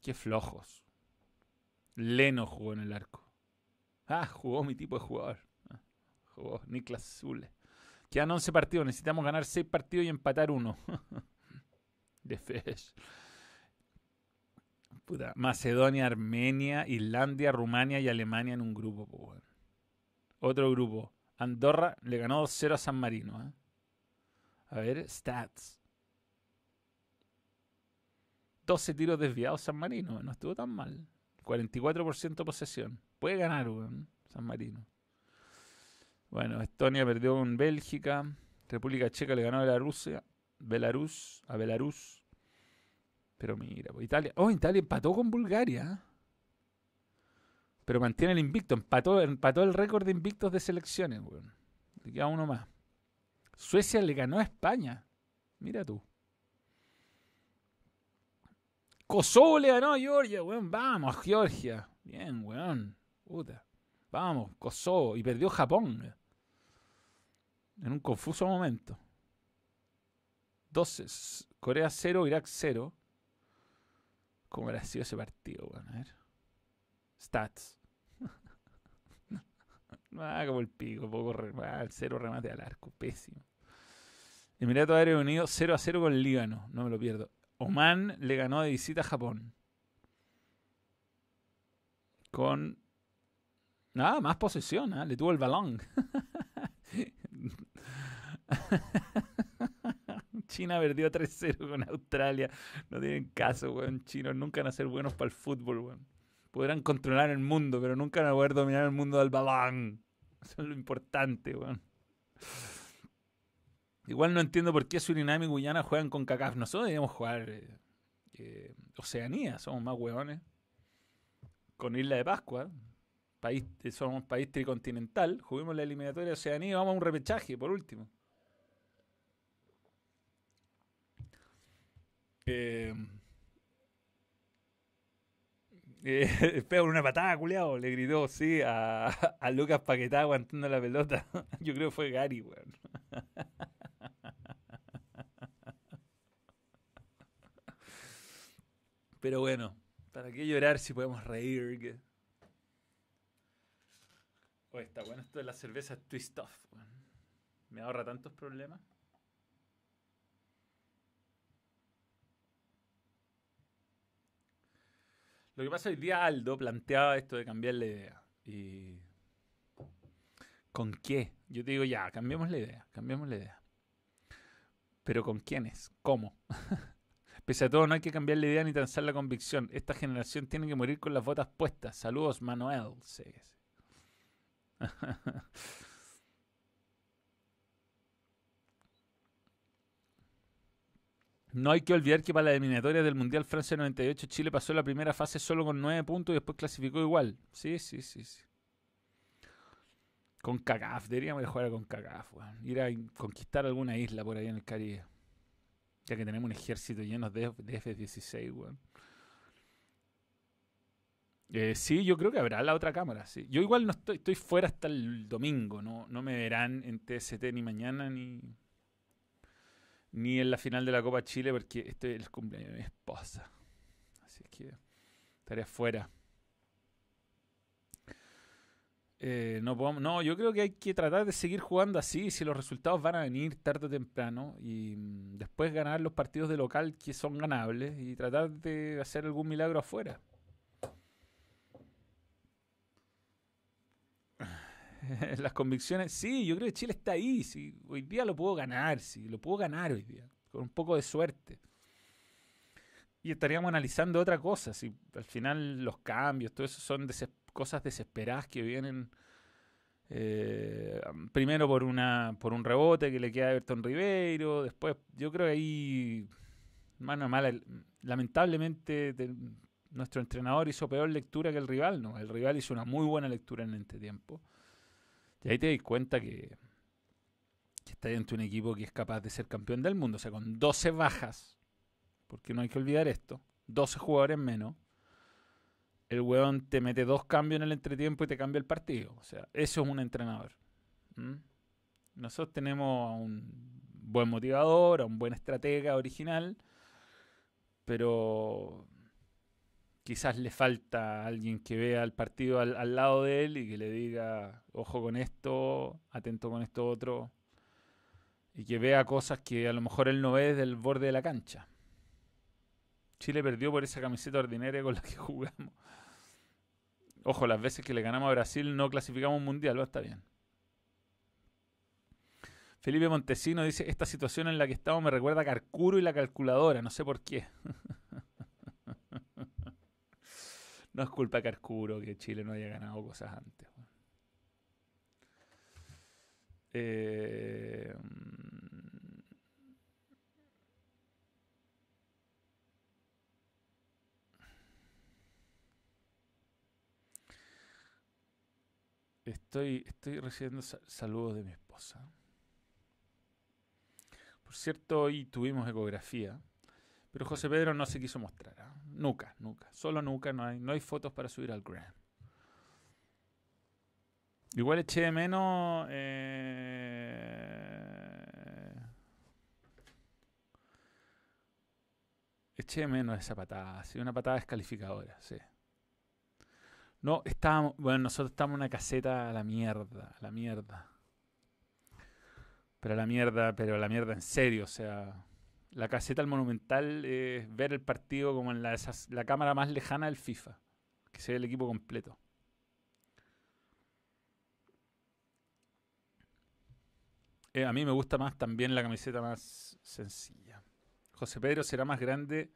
Qué flojos. Leno jugó en el arco. Ah, jugó mi tipo de jugador. Ah, jugó Niklas Zule. Quedan 11 partidos. Necesitamos ganar 6 partidos y empatar uno. de Fesh. Macedonia, Armenia, Islandia, Rumania y Alemania en un grupo. Otro grupo. Andorra le ganó 2-0 a San Marino. ¿eh? A ver, stats. 12 tiros desviados San Marino. No estuvo tan mal. 44% posesión. Puede ganar, San Marino. Bueno, Estonia perdió con Bélgica. República Checa le ganó a Belarusia. Belarus, a Belarus. Pero mira, pues, Italia. Oh, Italia empató con Bulgaria. Pero mantiene el invicto. Empató, empató el récord de invictos de selecciones, weón. Le queda uno más. Suecia le ganó a España. Mira tú. Kosovo le ganó a Georgia, weón. Vamos, Georgia. Bien, weón. Puta. Vamos, Kosovo. Y perdió Japón. En un confuso momento. 12. Corea 0, Irak 0. ¿Cómo ha sido ese partido, weón? A ver. Stats. ah, como el pico, poco ah, el cero remate al arco, pésimo. Emiratos Árabes Unidos 0 a 0 con Líbano, no me lo pierdo. Oman le ganó de visita a Japón. Con. Nada, más posesión, ¿eh? le tuvo el balón. China perdió 3-0 con Australia. No tienen caso, weón. Chinos nunca van a ser buenos para el fútbol, weón. Podrán controlar el mundo, pero nunca van a poder dominar el mundo del balón. Eso es lo importante, weón. Igual no entiendo por qué Surinam y Guyana juegan con CACAF. Nosotros debemos jugar eh, eh, Oceanía, somos más hueones. Con Isla de Pascua, país, eh, somos país tricontinental. Juguemos la eliminatoria de Oceanía y vamos a un repechaje, por último. Eh, eh, una patada, culiao, le gritó, sí, a, a Lucas Paquetá aguantando la pelota. Yo creo que fue Gary, weón. Pero bueno, ¿para qué llorar si podemos reír? Oye, está bueno esto de la cerveza Twist Off. Me ahorra tantos problemas. Lo que pasa hoy día Aldo planteaba esto de cambiar la idea. Y. ¿Con qué? Yo te digo, ya, cambiemos la idea, cambiemos la idea. Pero ¿con quiénes? ¿Cómo? Pese a todo, no hay que cambiar la idea ni transar la convicción. Esta generación tiene que morir con las botas puestas. Saludos, Manuel. Sí, No hay que olvidar que para la eliminatoria del Mundial Francia 98 Chile pasó la primera fase solo con 9 puntos y después clasificó igual. Sí, sí, sí, sí. Con CACAF, deberíamos jugar con CACAF, Ir a conquistar alguna isla por ahí en el Caribe. Ya que tenemos un ejército lleno de, F-16, weón. Eh, sí, yo creo que habrá la otra cámara. Sí. Yo igual no estoy, estoy fuera hasta el domingo. No, no me verán en TST ni mañana ni, ni en la final de la Copa Chile porque este es el cumpleaños de mi esposa. Así que estaré afuera. Eh, no, podemos, no, yo creo que hay que tratar de seguir jugando así, si los resultados van a venir tarde o temprano, y mm, después ganar los partidos de local que son ganables y tratar de hacer algún milagro afuera. Las convicciones, sí, yo creo que Chile está ahí, sí, hoy día lo puedo ganar, sí, lo puedo ganar hoy día, con un poco de suerte. Y estaríamos analizando otra cosa, si al final los cambios, todo eso son desesperados cosas desesperadas que vienen eh, primero por una por un rebote que le queda a Everton Ribeiro, después yo creo que ahí mano mala, lamentablemente nuestro entrenador hizo peor lectura que el rival, no, el rival hizo una muy buena lectura en este tiempo. Y ahí te das cuenta que, que está dentro de un equipo que es capaz de ser campeón del mundo, o sea, con 12 bajas, porque no hay que olvidar esto, 12 jugadores menos el weón te mete dos cambios en el entretiempo y te cambia el partido. O sea, eso es un entrenador. Nosotros tenemos a un buen motivador, a un buen estratega original, pero quizás le falta alguien que vea el partido al, lado de él y que le diga, ojo con esto, atento con esto otro, y que vea cosas que a lo mejor él no ve desde el borde de la cancha. Chile perdió por esa camiseta ordinaria con la que jugamos. Ojo, las veces que le ganamos a Brasil no clasificamos un mundial, va, está bien. Felipe Montesino dice, esta situación en la que estamos me recuerda a Carcuro y la calculadora, no sé por qué. no es culpa de Carcuro que Chile no haya ganado cosas antes. Eh, Estoy, estoy recibiendo saludos de mi esposa. Por cierto, hoy tuvimos ecografía, pero José Pedro no se quiso mostrar. ¿ah? Nunca, nunca. Solo nunca, no hay, no hay fotos para subir al Gram. Igual eché de menos. Eh, eché de menos esa patada. Sí, una patada descalificadora, sí. No, estábamos. Bueno, nosotros estamos en una caseta a la mierda, a la mierda. Pero a la mierda, pero a la mierda en serio, o sea. La caseta al Monumental es ver el partido como en la, la cámara más lejana del FIFA. Que se ve el equipo completo. Eh, a mí me gusta más también la camiseta más sencilla. José Pedro será más grande.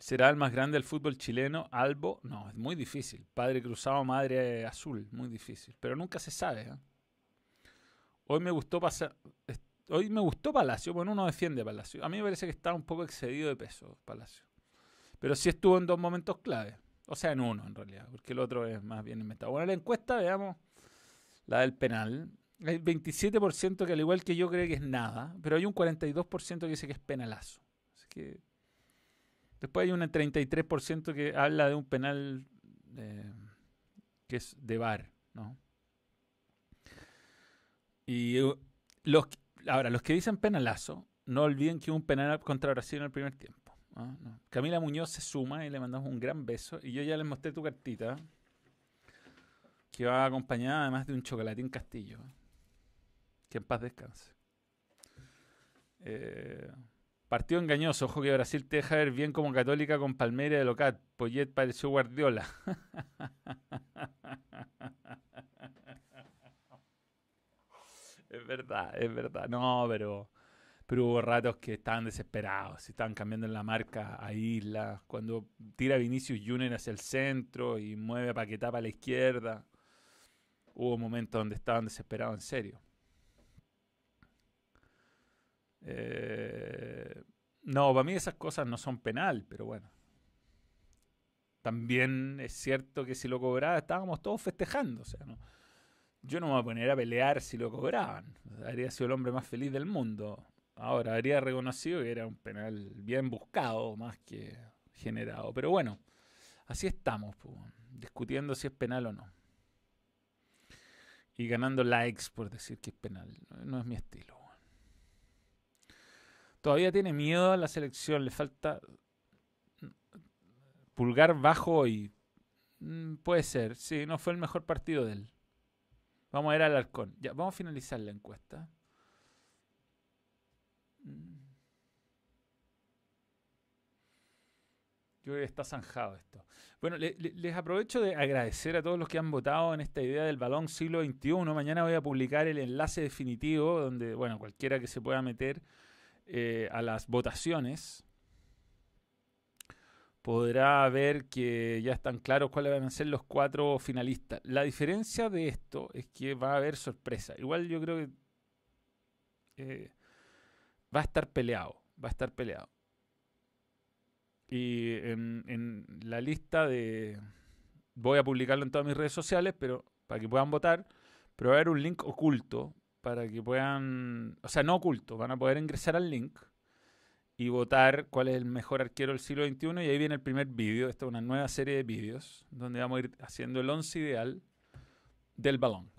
¿Será el más grande del fútbol chileno? Albo, no, es muy difícil. Padre cruzado, madre azul, muy difícil. Pero nunca se sabe. ¿eh? Hoy me gustó pasar. Hoy me gustó Palacio. Bueno, uno defiende a Palacio. A mí me parece que está un poco excedido de peso Palacio. Pero sí estuvo en dos momentos clave. O sea, en uno en realidad, porque el otro es más bien inventado. Bueno, la encuesta, veamos la del penal. Hay 27% que al igual que yo cree que es nada, pero hay un 42% que dice que es penalazo. Así que después hay un 33% que habla de un penal eh, que es de bar, ¿no? Y uh, los ahora los que dicen penalazo, no olviden que hubo un penal contra Brasil en el primer tiempo. Camila Muñoz se suma y le mandamos un gran beso. Y yo ya les mostré tu cartita, que va acompañada además de un chocolatín castillo. Que en paz descanse. Eh, partido engañoso. Ojo que Brasil te deja ver bien como católica con Palmeira de Locat. Poyet pareció Guardiola. es verdad, es verdad. No, pero, pero hubo ratos que estaban desesperados. Estaban cambiando en la marca a Isla. Cuando tira Vinicius Junior hacia el centro y mueve a Paquetá para la izquierda. Hubo momentos donde estaban desesperados en serio. Eh, no, para mí esas cosas no son penal, pero bueno. También es cierto que si lo cobraba estábamos todos festejando. O sea, ¿no? Yo no me voy a poner a pelear si lo cobraban. habría sido el hombre más feliz del mundo. Ahora, habría reconocido que era un penal bien buscado más que generado. Pero bueno, así estamos, discutiendo si es penal o no. Y ganando likes por decir que es penal. No es mi estilo. Todavía tiene miedo a la selección, le falta pulgar bajo y mm, puede ser, sí, no fue el mejor partido de él. Vamos a ver al halcón. Ya, vamos a finalizar la encuesta. Mm. Yo creo que está zanjado esto. Bueno, les aprovecho de agradecer a todos los que han votado en esta idea del balón siglo XXI. Mañana voy a publicar el enlace definitivo donde, bueno, cualquiera que se pueda meter eh, a las votaciones, podrá ver que ya están claros cuáles van a ser los cuatro finalistas. La diferencia de esto es que va a haber sorpresa. Igual yo creo que eh, va a estar peleado, va a estar peleado. Y en, en, la lista de... Voy a publicarlo en todas mis redes sociales, pero para que puedan votar, pero va a haber un link oculto para que puedan, o sea, no oculto, van a poder ingresar al link y votar cuál es el mejor arquero del siglo XXI. Y ahí viene el primer vídeo. Esta es una nueva serie de vídeos donde vamos a ir haciendo el once ideal del balón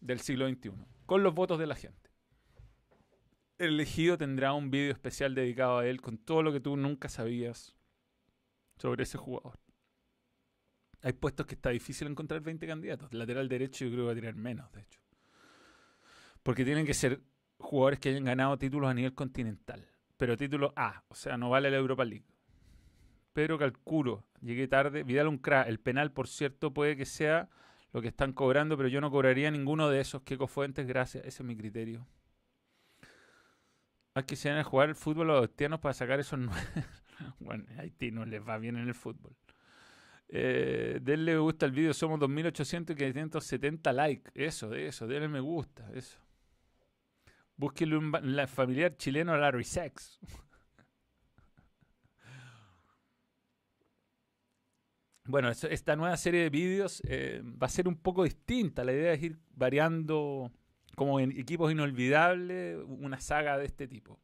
del siglo XXI, con los votos de la gente. El elegido tendrá un vídeo especial dedicado a él con todo lo que tú nunca sabías sobre ese jugador. Hay puestos que está difícil encontrar 20 candidatos. lateral derecho yo creo que va a tirar menos, de hecho. Porque tienen que ser jugadores que hayan ganado títulos a nivel continental. Pero título A, o sea, no vale la Europa League. Pero calculo, llegué tarde. Vidal un crack. El penal, por cierto, puede que sea lo que están cobrando, pero yo no cobraría ninguno de esos. Queco Fuentes, gracias. Ese es mi criterio. Hay que jugar el fútbol a los haitianos para sacar esos nueve. bueno, a Haití no les va bien en el fútbol. Eh, denle me gusta el vídeo, somos 2800 y 570 likes. Eso, de eso, denle me gusta, eso. Búsquenle un familiar chileno Larry Sex. bueno, esta nueva serie de vídeos eh, va a ser un poco distinta. La idea es ir variando como en equipos inolvidables una saga de este tipo.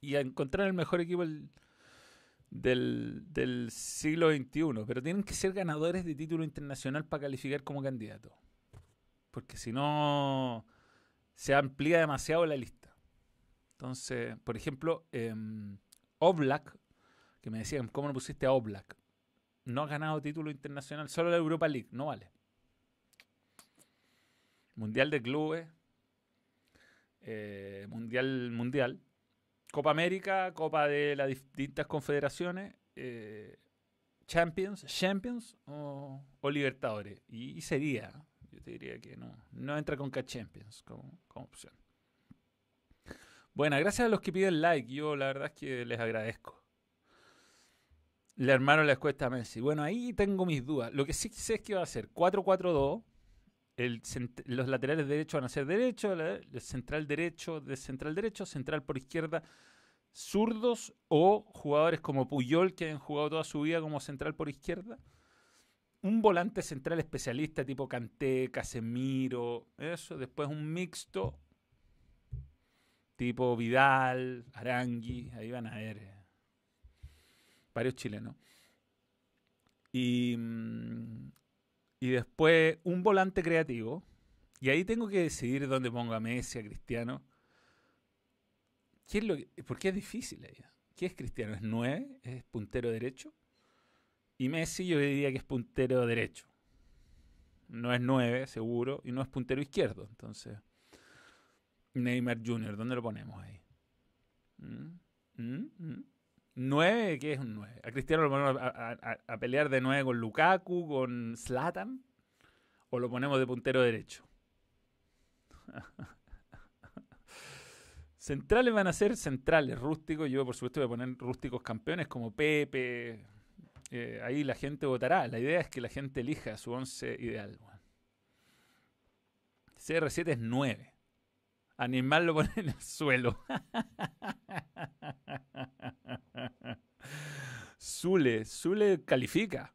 Y a encontrar el mejor equipo del, del siglo XXI. Pero tienen que ser ganadores de título internacional para calificar como candidato. Porque si no, se amplía demasiado la lista. Entonces, por ejemplo, eh, Oblak, que me decían, ¿cómo no pusiste a Oblak? no ha ganado título internacional, solo la Europa League, no vale. Mundial de clubes, eh, mundial, mundial, Copa América, Copa de las distintas confederaciones, eh, Champions, Champions o, Libertadores. Y, sería, te diría que no, no entra con K-Champions como, como opción. Bueno, gracias a los que piden like, yo la verdad es que les agradezco. Le armaron la escuesta a Messi. Bueno, ahí tengo mis dudas. Lo que sí sé es que va a ser 4-4-2. los laterales derechos van a ser derechos, el central derecho de central derecho, central por izquierda, zurdos o jugadores como Puyol que han jugado toda su vida como central por izquierda. Un volante central especialista tipo Canté, Casemiro, eso. Después un mixto tipo Vidal, Arangui. Ahí van a ver eh, varios chilenos. Y, mm, y después un volante creativo. Y ahí tengo que decidir dónde pongo a Messi, a Cristiano. ¿Qué es lo ¿Por qué es difícil ahí? ¿Qué es Cristiano? ¿Es 9? ¿Es puntero derecho? Y Messi yo diría que es puntero derecho. No es 9, seguro, y no es puntero izquierdo. Entonces, Neymar Jr., ¿dónde lo ponemos ahí? ¿Mm? ¿Mm? 9, ¿qué es un 9? A Cristiano lo ponemos a, pelear de 9 con Lukaku, con Slatan, o lo ponemos de puntero derecho. centrales van a ser centrales, rústicos. Yo, por supuesto, voy a poner rústicos campeones como Pepe. Eh, ahí la gente votará. La idea es que la gente elija su 11 ideal. CR7 es 9. Animal lo pone en el suelo. Zule, Zule califica.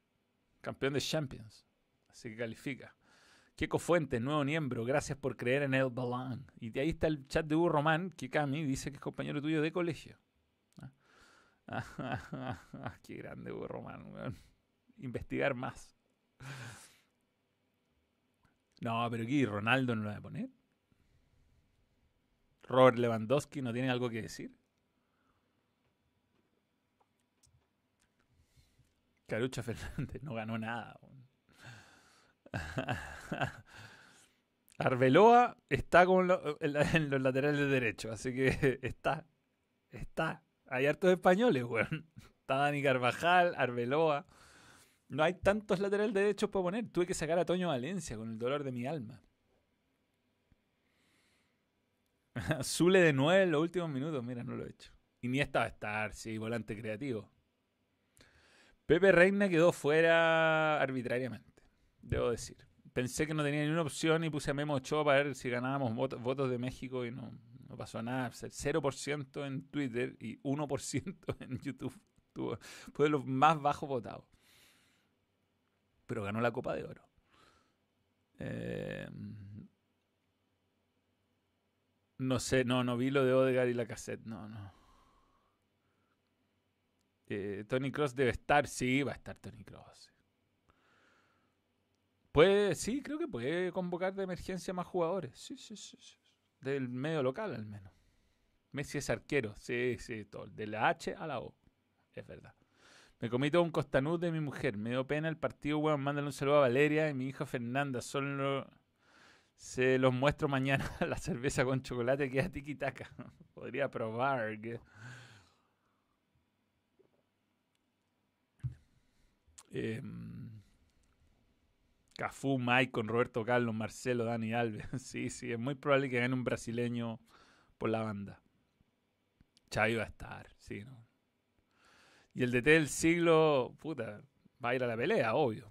Campeón de Champions. Así que califica. Keko Fuentes, nuevo miembro, gracias por creer en el balón. Y de ahí está el chat de Hugo Román, que Cami dice que es compañero tuyo de colegio. Qué grande Román, Investigar más. No, pero aquí Ronaldo no lo va a poner. Robert Lewandowski no tiene algo que decir. Carucha Fernández no ganó nada. Arbeloa está con en, los laterales derechos, así que está, está. Hay hartos españoles, weón. Está Dani Carvajal, Arbeloa. No hay tantos laterales derechos para poner. Tuve que sacar a Toño Valencia con el dolor de mi alma. Zule de nueve en los últimos minutos, mira, no lo he hecho. Y ni estaba a estar, sí, volante creativo. Pepe Reina quedó fuera arbitrariamente, debo decir. Pensé que no tenía ni una opción y puse a Memo Ochoa para ver si ganábamos votos, de México y no, no pasó nada. 0% en Twitter y 1% en YouTube. fue de los más bajos votados. Pero ganó la Copa de Oro. Eh, no sé, no, no vi lo de Odegaard y la cassette, no, no. Eh, Tony Cross debe estar, sí, va a estar Tony Cross. Puede, sí, creo que puede convocar de emergencia más jugadores. Sí, sí, sí, Del medio local al menos. Messi es arquero, sí, sí, todo. De la H a la O. Es verdad. Me comí todo un costanú de mi mujer. Me dio pena el partido, weón. Mándale un saludo a Valeria y mi hija Fernanda. Solo se los muestro mañana. la cerveza con chocolate queda tiki-taka. Podría probar. Que... Eh, Cafú, Mike con Roberto Carlos, Marcelo, Dani Alves. sí, sí, es muy probable que gane un brasileño por la banda. Xavi va a estar, sí, ¿no? Y el DT del siglo, puta, va a ir a la pelea, obvio.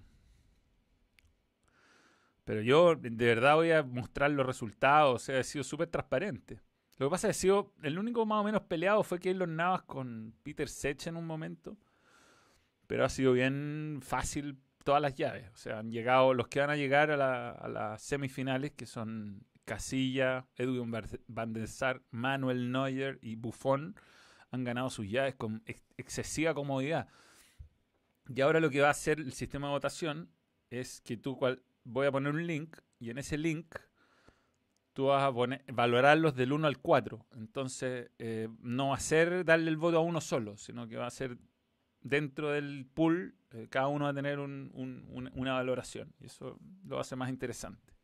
Pero yo de verdad voy a mostrar los resultados, o sea, he sido súper transparente. Lo que pasa es que sido, el único más o menos peleado fue que los Navas con Peter Sech en un momento. Pero ha sido bien fácil todas las llaves. O sea, han llegado los que van a llegar a, las semifinales, que son Casilla, Edwin Van der Manuel Neuer y Buffon, han ganado sus llaves con excesiva comodidad. Y ahora lo que va a hacer el sistema de votación es que tú voy a poner un link y en ese link tú vas a valorarlos del 1 al 4. Entonces, eh, no va a ser darle el voto a uno solo, sino que va a ser dentro del pool, eh, cada uno va a tener una valoración. Y eso lo hace más interesante.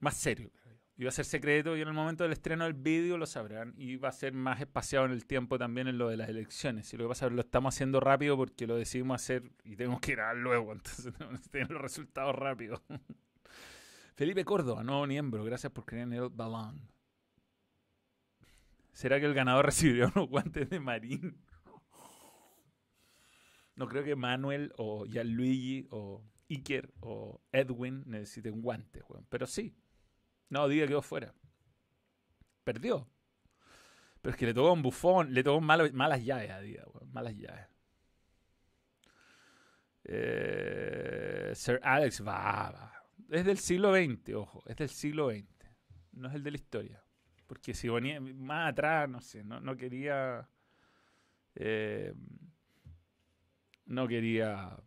Más serio, Y va a ser secreto y en el momento del estreno del vídeo lo sabrán. Y va a ser más espaciado en el tiempo también en lo de las elecciones. Y lo que pasa es que lo estamos haciendo rápido porque lo decidimos hacer y tenemos que ir a luego. Entonces tenemos que tener los resultados rápidos. Felipe Córdoba, nuevo miembro, gracias por creer en el balón. ¿Será que el ganador recibió unos guantes de Marín? No creo que Manuel o Gianluigi o Iker o Edwin necesiten un guante, Pero sí. No, diga quedó fuera. Perdió. Pero es que le tocó un bufón, le tocó malas llaves a Diga, Malas llaves. Eh, Sir Alex va, va es del siglo XX, ojo, es del siglo XX, no es el de la historia. Porque si venía más atrás, no sé, no, quería. Eh, no quería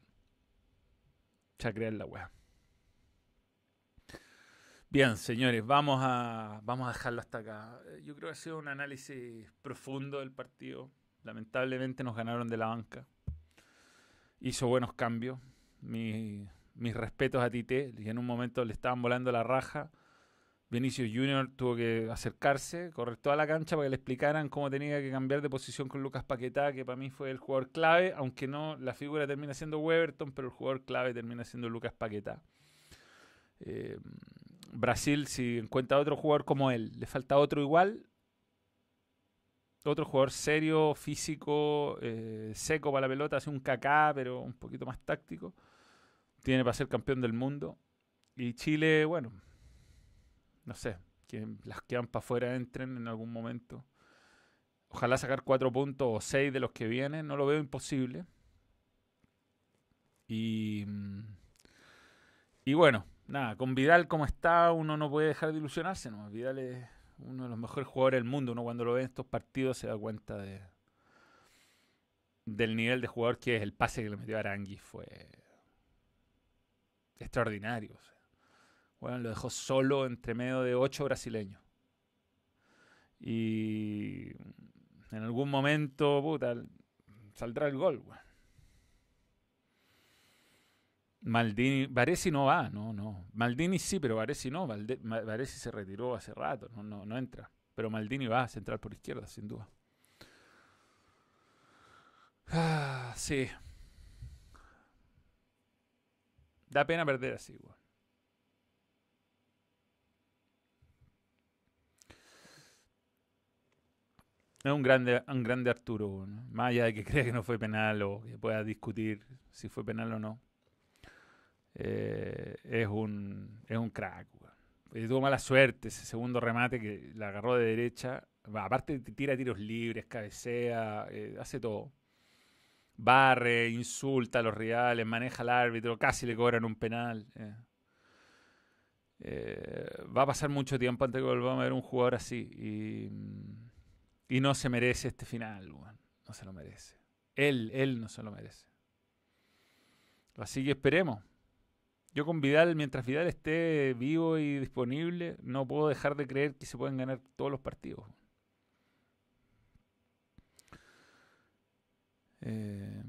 chacrear la weá. Bien, señores, vamos a, vamos a dejarlo hasta acá. Yo creo que ha sido un análisis profundo del partido. Lamentablemente nos ganaron de la banca. Hizo buenos cambios. Mi mis respetos a Tite, y en un momento le estaban volando la raja. Vinicius Junior tuvo que acercarse, correr toda la cancha para que le explicaran cómo tenía que cambiar de posición con Lucas Paquetá, que para mí fue el jugador clave, aunque no la figura termina siendo Weberton, pero el jugador clave termina siendo Lucas Paquetá. Eh, Brasil, si encuentra otro jugador como él, le falta otro igual, otro jugador serio, físico, eh, seco para la pelota, hace un cacá, pero un poquito más táctico tiene para ser campeón del mundo. Y Chile, bueno, no sé, que las que van para afuera entren en algún momento. Ojalá sacar cuatro puntos o seis de los que vienen, no lo veo imposible. Y, y bueno, nada, con Vidal como está, uno no puede dejar de ilusionarse. ¿no? Vidal es uno de los mejores jugadores del mundo. Uno cuando lo ve en estos partidos se da cuenta de del nivel de jugador que es el pase que le metió Arangui. Fue extraordinario. Bueno, lo dejó solo entre medio de ocho brasileños. Y en algún momento, saldrá el gol. Maldini, Varesi no va, no, no. Maldini sí, pero Varesi no. Varesi se retiró hace rato, no, no, no entra. Pero Maldini va a centrar por izquierda, sin duda. Ah, sí. Da pena perder así, weón. Es un grande, un grande Arturo, más allá de que crea que no fue penal o que pueda discutir si fue penal o no. Eh, es, un, es un crack. Tuvo mala suerte ese segundo remate que la agarró de derecha. Aparte tira tiros libres, cabecea, eh, hace todo barre, insulta a los rivales, maneja al árbitro, casi le cobran un penal. Eh. Va a pasar mucho tiempo antes de que volvamos a ver un jugador así. Y, no se merece este final, no se lo merece. Él, él no se lo merece. Así que esperemos. Yo con Vidal, mientras Vidal esté vivo y disponible, no puedo dejar de creer que se pueden ganar todos los partidos. Eh,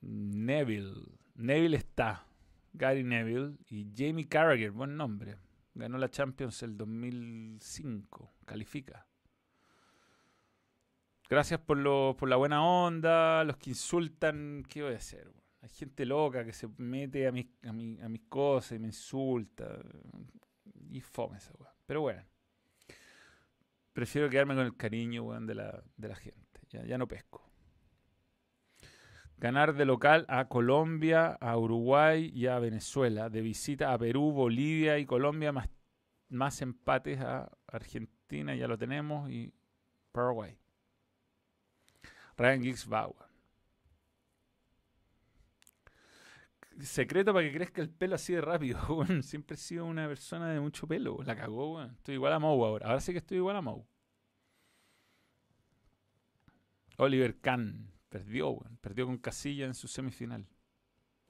Neville. Neville está. Gary Neville y Jamie Carragher, buen nombre. Ganó la Champions el 2005. Califica. Gracias por, lo, por la buena onda, los que insultan. ¿Qué voy a hacer? Hay gente loca que se mete a mis, a, a mis cosas y me insulta. Y fome esa Pero bueno. Prefiero quedarme con el cariño de, la, de la gente. Ya, no pesco. Ganar de local a Colombia, a Uruguay y a Venezuela. De visita a Perú, Bolivia y Colombia. Más, más empates a Argentina, ya lo tenemos. Y Paraguay. Ryan Giggs weón. Secreto para que crezca el pelo así de rápido. Siempre he sido una persona de mucho pelo, La cagó. Estoy igual a Moe ahora. Ahora sí que estoy igual a Moe. Oliver Kahn perdió. Perdió con Casilla en su semifinal.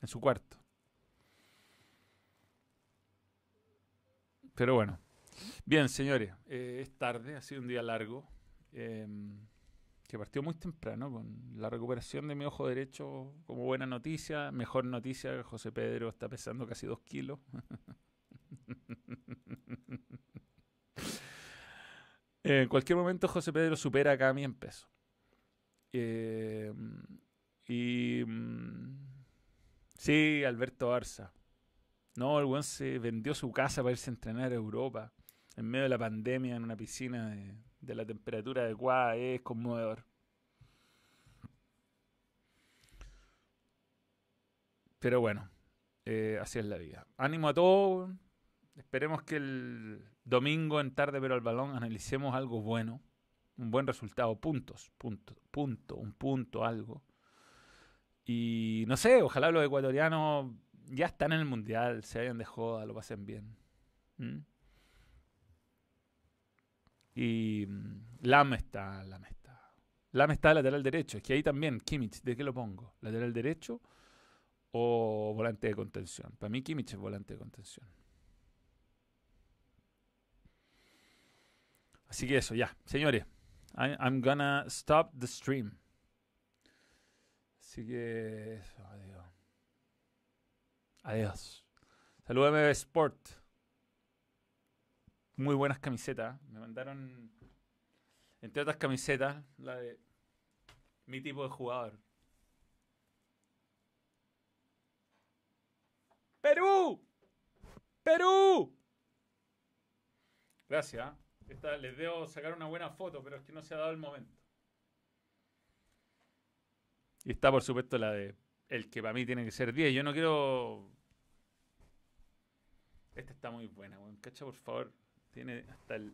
En su cuarto. Pero bueno. Bien, señores. Eh, es tarde, ha sido un día largo. Em, que partió muy temprano con la recuperación de mi ojo derecho como buena noticia. Mejor noticia, José Pedro está pesando casi dos kilos. en cualquier momento José Pedro supera a mí en peso. Em, y mm, sí, Alberto Arza. No, el buen se vendió su casa para irse a entrenar a Europa en medio de la pandemia en una piscina de, de la temperatura adecuada es conmovedor. Pero bueno, eh, así es la vida. Ánimo a todos. Esperemos que el domingo en tarde pero al balón analicemos algo bueno. Un buen resultado. Puntos. Punto. Punto. Un punto. Algo. Y no sé, ojalá los ecuatorianos ya están en el mundial. Se hayan de joda, lo pasen bien. ¿Mm? Y mm, Lam está, Lam está. Lam está lateral derecho. Es que ahí también, Kimmich, ¿de qué lo pongo? ¿Lateral derecho o volante de contención? Para mí Kimmich es volante de contención. Así que eso, ya. Señores, I'm gonna stop the stream. Así que eso, adiós. Adiós. Salúdame Sport muy buenas camisetas. Me mandaron, entre otras camisetas, la de mi tipo de jugador. ¡Perú! ¡Perú! Gracias. Les debo sacar una buena foto, pero es que no se ha dado el momento. Y está, por supuesto, la de el que para mí tiene que ser 10. Yo no quiero. Esta está muy buena, weón. Cacha, por favor. Tiene hasta el,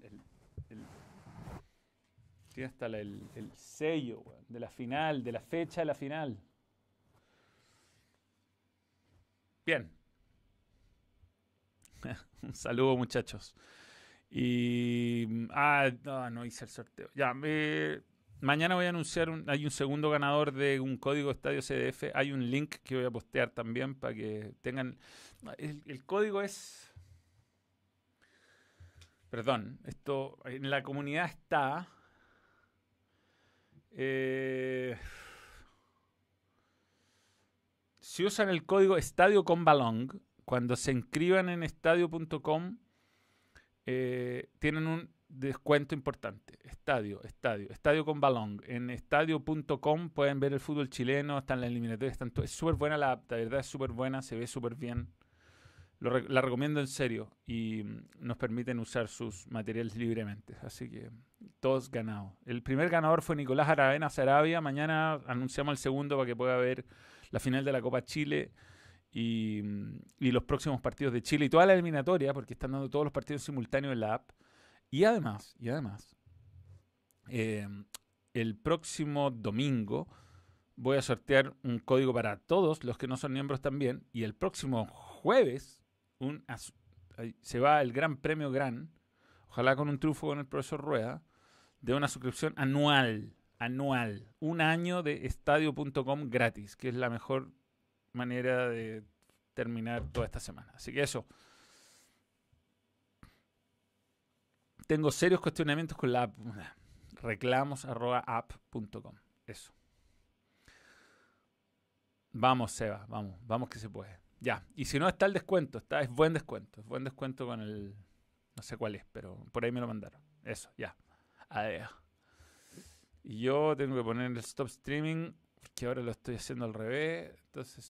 tiene hasta el, sello de la final, de la fecha de la final. Bien. Un saludo, muchachos. Y. Ah, no, hice el sorteo. Ya, mañana voy a anunciar. Un, hay un segundo ganador de un código Estadio CDF. Hay un link que voy a postear también para que tengan. el código es Perdón, esto en la comunidad está. Eh, si usan el código Estadio con Balong, cuando se inscriban en estadio.com, eh, tienen un descuento importante. Estadio, estadio, estadio con balón. En estadio.com pueden ver el fútbol chileno, están las eliminatorias, están es súper buena la app, la verdad es súper buena, se ve súper bien la recomiendo en serio y mm, nos permiten usar sus materiales libremente. Así que todos ganados. El primer ganador fue Nicolás Aravena Sarabia. Mañana anunciamos el segundo para que pueda ver la final de la Copa Chile y, mm, y los próximos partidos de Chile y toda la eliminatoria, porque están dando todos los partidos simultáneos en la app. Y además, y además, eh, el próximo domingo voy a sortear un código para todos los que no son miembros también. Y el próximo jueves se va el Gran Premio Gran, ojalá con un triunfo con el profesor Rueda, de una suscripción anual, anual, un año de estadio.com gratis, que es la mejor manera de terminar toda esta semana. Así que eso. Tengo serios cuestionamientos con la app. Reclamos app.com. Eso. Vamos, Seba, vamos, vamos que se puede. Ya, y si no está el descuento, está, es buen descuento, es buen descuento con el, no sé cuál es, pero por ahí me lo mandaron. Eso, ya. Adiós. Y yo tengo que poner el stop streaming, porque ahora lo estoy haciendo al revés, entonces